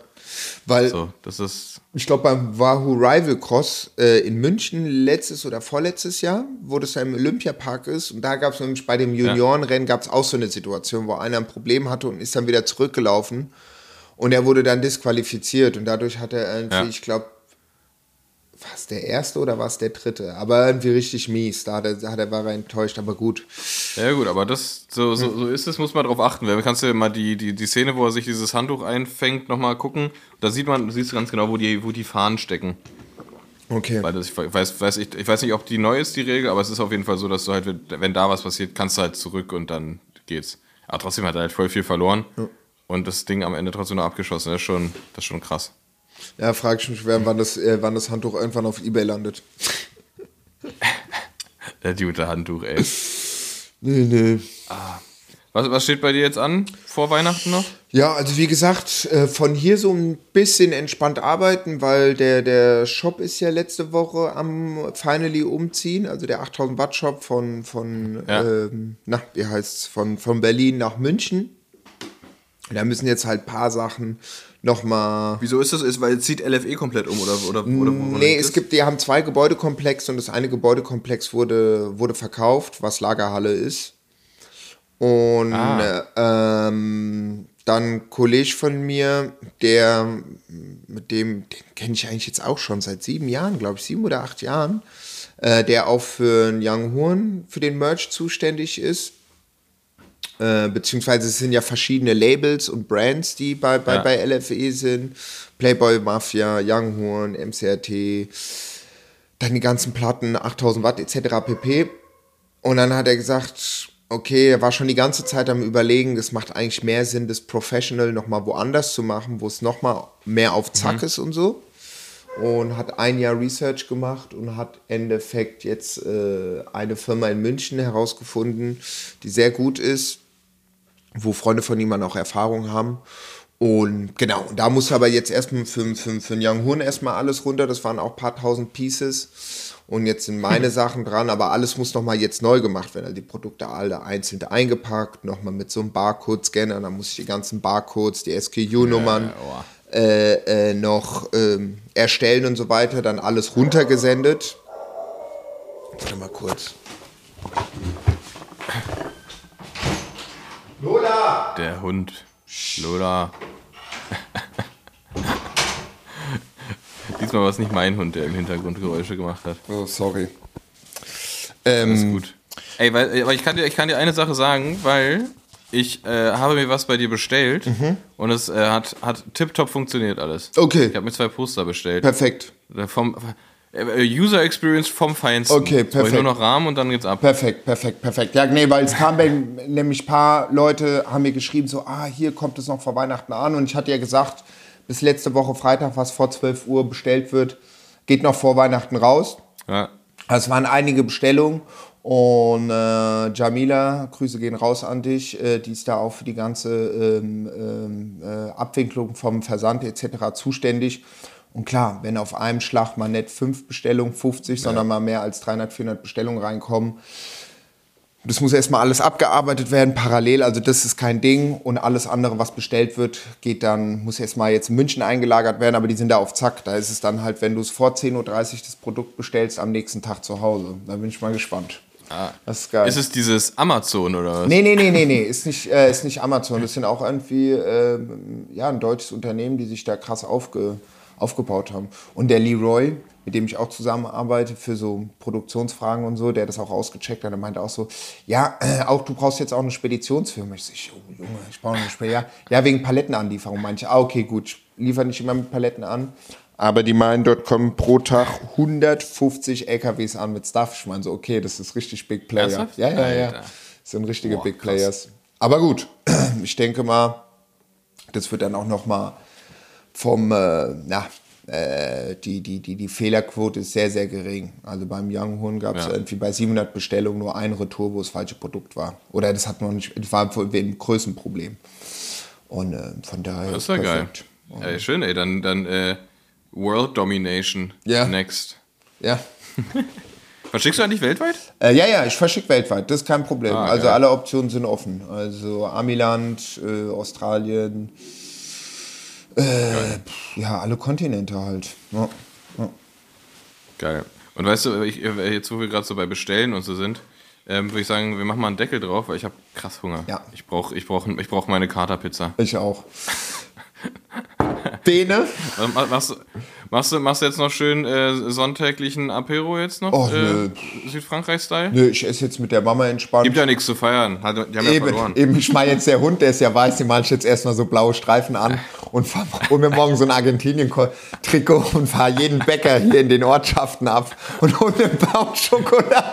weil
So, das ist,
ich glaube beim Wahoo Rival Cross äh, in München letztes oder vorletztes Jahr, wo das ja im Olympiapark ist und da gab es nämlich bei dem Juniorenrennen gab es auch so eine Situation, wo einer ein Problem hatte und ist dann wieder zurückgelaufen und er wurde dann disqualifiziert und dadurch hat er irgendwie,
Ja.
ich glaube, war es der erste oder war es der dritte? Aber irgendwie richtig mies, da hat er, hat er, war er enttäuscht, aber gut.
Ja gut, aber das so, so, so ist es, muss man drauf achten. Weil kannst du mal die, die, die Szene, wo er sich dieses Handtuch einfängt, nochmal gucken. Da sieht man, siehst du ganz genau, wo die, wo die Fahnen stecken.
Okay.
Weil das, ich weiß, weiß ich, ich weiß nicht, ob die neu ist, die Regel, aber es ist auf jeden Fall so, dass du halt, wenn da was passiert, kannst du halt zurück und dann geht's. Aber trotzdem hat er halt voll viel verloren. Und das Ding am Ende trotzdem noch abgeschossen. Das ist schon, das ist schon krass.
Ja, frage ich mich, wann das, äh, wann das Handtuch irgendwann auf Ebay landet. [laughs]
Der gute Handtuch, ey.
Nee, nee.
Was, was steht bei dir jetzt an? Vor Weihnachten noch?
Ja, also wie gesagt, äh, von hier so ein bisschen entspannt arbeiten, weil der, der Shop ist ja letzte Woche am Finally umziehen, also der 8000 Watt Shop von, von
Ja.
ähm, na, wie heißt's, von, von Berlin nach München. Da müssen jetzt halt ein paar Sachen nochmal
Wieso ist das? Ist, weil zieht LFE komplett um oder, oder, oder
Nee, es gibt, die haben zwei Gebäudekomplexe und das eine Gebäudekomplex wurde, wurde verkauft, was Lagerhalle ist. Und
Ah.
äh, ähm, dann ein Kollege von mir, der mit dem, den kenne ich eigentlich jetzt auch schon seit sieben Jahren, glaube ich, sieben oder acht Jahren, äh, der auch für ein Young Horn für den Merch zuständig ist. Äh, beziehungsweise es sind ja verschiedene Labels und Brands, die bei, bei,
Ja.
bei LFE sind. Playboy Mafia, Young Horn, MCRT, dann die ganzen Platten, 8000 Watt etc. pp. Und dann hat er gesagt, okay, er war schon die ganze Zeit am überlegen, es macht eigentlich mehr Sinn, das Professional nochmal woanders zu machen, wo es nochmal mehr auf Zack ist und so. Und hat ein Jahr Research gemacht und hat Endeffekt jetzt äh, eine Firma in München herausgefunden, die sehr gut ist, wo Freunde von ihm auch Erfahrung haben. Und genau, da muss aber jetzt erstmal für, für, für Young Horn erstmal alles runter. Das waren auch ein paar tausend Pieces. Und jetzt sind meine
Hm.
Sachen dran, aber alles muss nochmal jetzt neu gemacht werden. Also die Produkte alle einzeln eingepackt, nochmal mit so einem Barcode-Scanner. Dann muss ich die ganzen Barcodes, die SKU-Nummern äh, äh, noch ähm, erstellen und so weiter. Dann alles runtergesendet. Warte mal kurz. Lola!
Der Hund. Lola. Diesmal war es nicht mein Hund, der im Hintergrund Geräusche gemacht hat.
Oh, sorry. Ähm,
Ist gut. Ey, weil, aber ich kann, dir, ich kann dir eine Sache sagen, weil ich äh, habe mir was bei dir bestellt
Mhm.
und es äh, hat, hat tipptopp funktioniert alles.
Okay.
Ich habe mir zwei Poster bestellt.
Perfekt.
Äh, Vom, User Experience vom Feinsten.
Okay, perfekt.
nur noch Rahmen und dann geht's ab.
Perfekt, perfekt, perfekt. Ja, nee, weil es kam bei, nämlich ein paar Leute haben mir geschrieben, so, ah, hier kommt es noch vor Weihnachten an. Und ich hatte ja gesagt, bis letzte Woche Freitag, was vor 12 Uhr bestellt wird, geht noch vor Weihnachten raus.
Ja.
Es waren einige Bestellungen und äh, Jamila, Grüße gehen raus an dich, äh, die ist da auch für die ganze ähm, ähm, äh, Abwicklung vom Versand etc. zuständig. Und klar, wenn auf einem Schlag mal nicht fünf Bestellungen, 50, sondern mal mehr als 300, 400 Bestellungen reinkommen, das muss erstmal alles abgearbeitet werden, parallel, also das ist kein Ding. Und alles andere, was bestellt wird, geht dann, muss erstmal jetzt in München eingelagert werden, aber die sind da auf Zack. Da ist es dann halt, wenn du es vor 10.30 Uhr das Produkt bestellst, am nächsten Tag zu Hause. Da bin ich mal gespannt. Das ist geil.
Ist es dieses Amazon oder was?
Nee, nee, nee, nee, nee, ist nicht, äh, ist nicht Amazon. Das sind auch irgendwie äh, ja, ein deutsches Unternehmen, die sich da krass aufge, aufgebaut haben. Und der Leroy, mit dem ich auch zusammenarbeite für so Produktionsfragen und so, der das auch ausgecheckt hat, der meinte auch so, ja, äh, auch du brauchst jetzt auch eine Speditionsfirma. Ich so, oh, Junge, ich brauche eine Spedition. Ja, ja, wegen Palettenanlieferung. Manche, ah, okay, gut, ich liefere nicht immer mit Paletten an. Aber die meinen, dort kommen pro Tag 150 LKWs an mit Stuff. Ich meine so, okay, das ist richtig Big Player. Ja, ja, ja.
Alter.
Das sind richtige
Boah,
Big
krass.
Players. Aber gut, [clears throat] ich denke mal, das wird dann auch noch mal vom, äh, na, äh, die, die, die, die Fehlerquote ist sehr, sehr gering. Also beim Young Horn gab es
Ja.
irgendwie bei 700 Bestellungen nur ein Retour, wo das falsche Produkt war. Oder das hat noch nicht, das war ein Größenproblem. Und äh, von daher
Das ist ja geil. Ey, schön, ey, dann, dann äh, World Domination
Ja.
next.
Ja. [laughs]
Verschickst du eigentlich weltweit?
Äh, ja, ja, ich verschicke weltweit, das ist kein Problem.
Ah,
also
geil.
alle Optionen sind offen. Also Amiland, äh, Australien, äh, pff, ja, alle Kontinente halt. Ja.
Geil. Und weißt du, ich, äh, jetzt wo wir gerade so bei Bestellen und so sind, ähm, würde ich sagen, wir machen mal einen Deckel drauf, weil ich habe krass Hunger.
Ja.
Ich brauche ich brauch, ich brauch meine Katerpizza.
Ich auch. [laughs] Bene?
Ähm, Machst, du- machst, machst du jetzt noch schön äh, sonntäglichen Apero jetzt noch?
Och,
äh,
nö.
Südfrankreich-Style?
Nö, ich esse jetzt mit der Mama entspannt.
Gibt ja nichts zu feiern. Hat, die haben ja verloren.
Eben, eben, ich meine jetzt der Hund, der ist ja weiß, den mache ich jetzt erstmal so blaue Streifen an und hol mir morgen so ein Argentinien-Trikot und fahre jeden Bäcker hier in den Ortschaften ab und hol mir Baum Schokolade.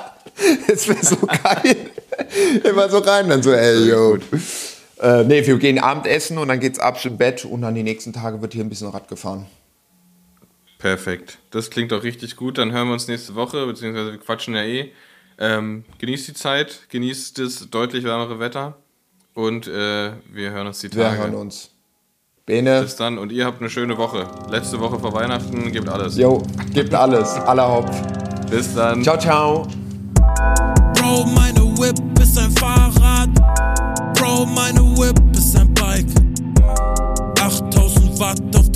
Das wäre so geil. Immer so rein, dann so, ey, yo. Äh, nee, wir gehen Abendessen und dann geht's ab im Bett und dann die nächsten Tage wird hier ein bisschen Rad gefahren.
Perfekt. Das klingt doch richtig gut. Dann hören wir uns nächste Woche, beziehungsweise wir quatschen ja eh. Ähm, genießt die Zeit, genießt das deutlich wärmere Wetter und äh, wir hören uns die
Wir
Tage.
hören uns. Bene,
Bis dann und ihr habt eine schöne Woche. Letzte Woche vor Weihnachten, gebt alles.
yo, gibt alles, aller Hopf.
Bis dann.
Ciao, ciao.
Bro, meine Whip ist ein Fahrrad. Bro, meine Whip ist ein Bike. 8000 Watt auf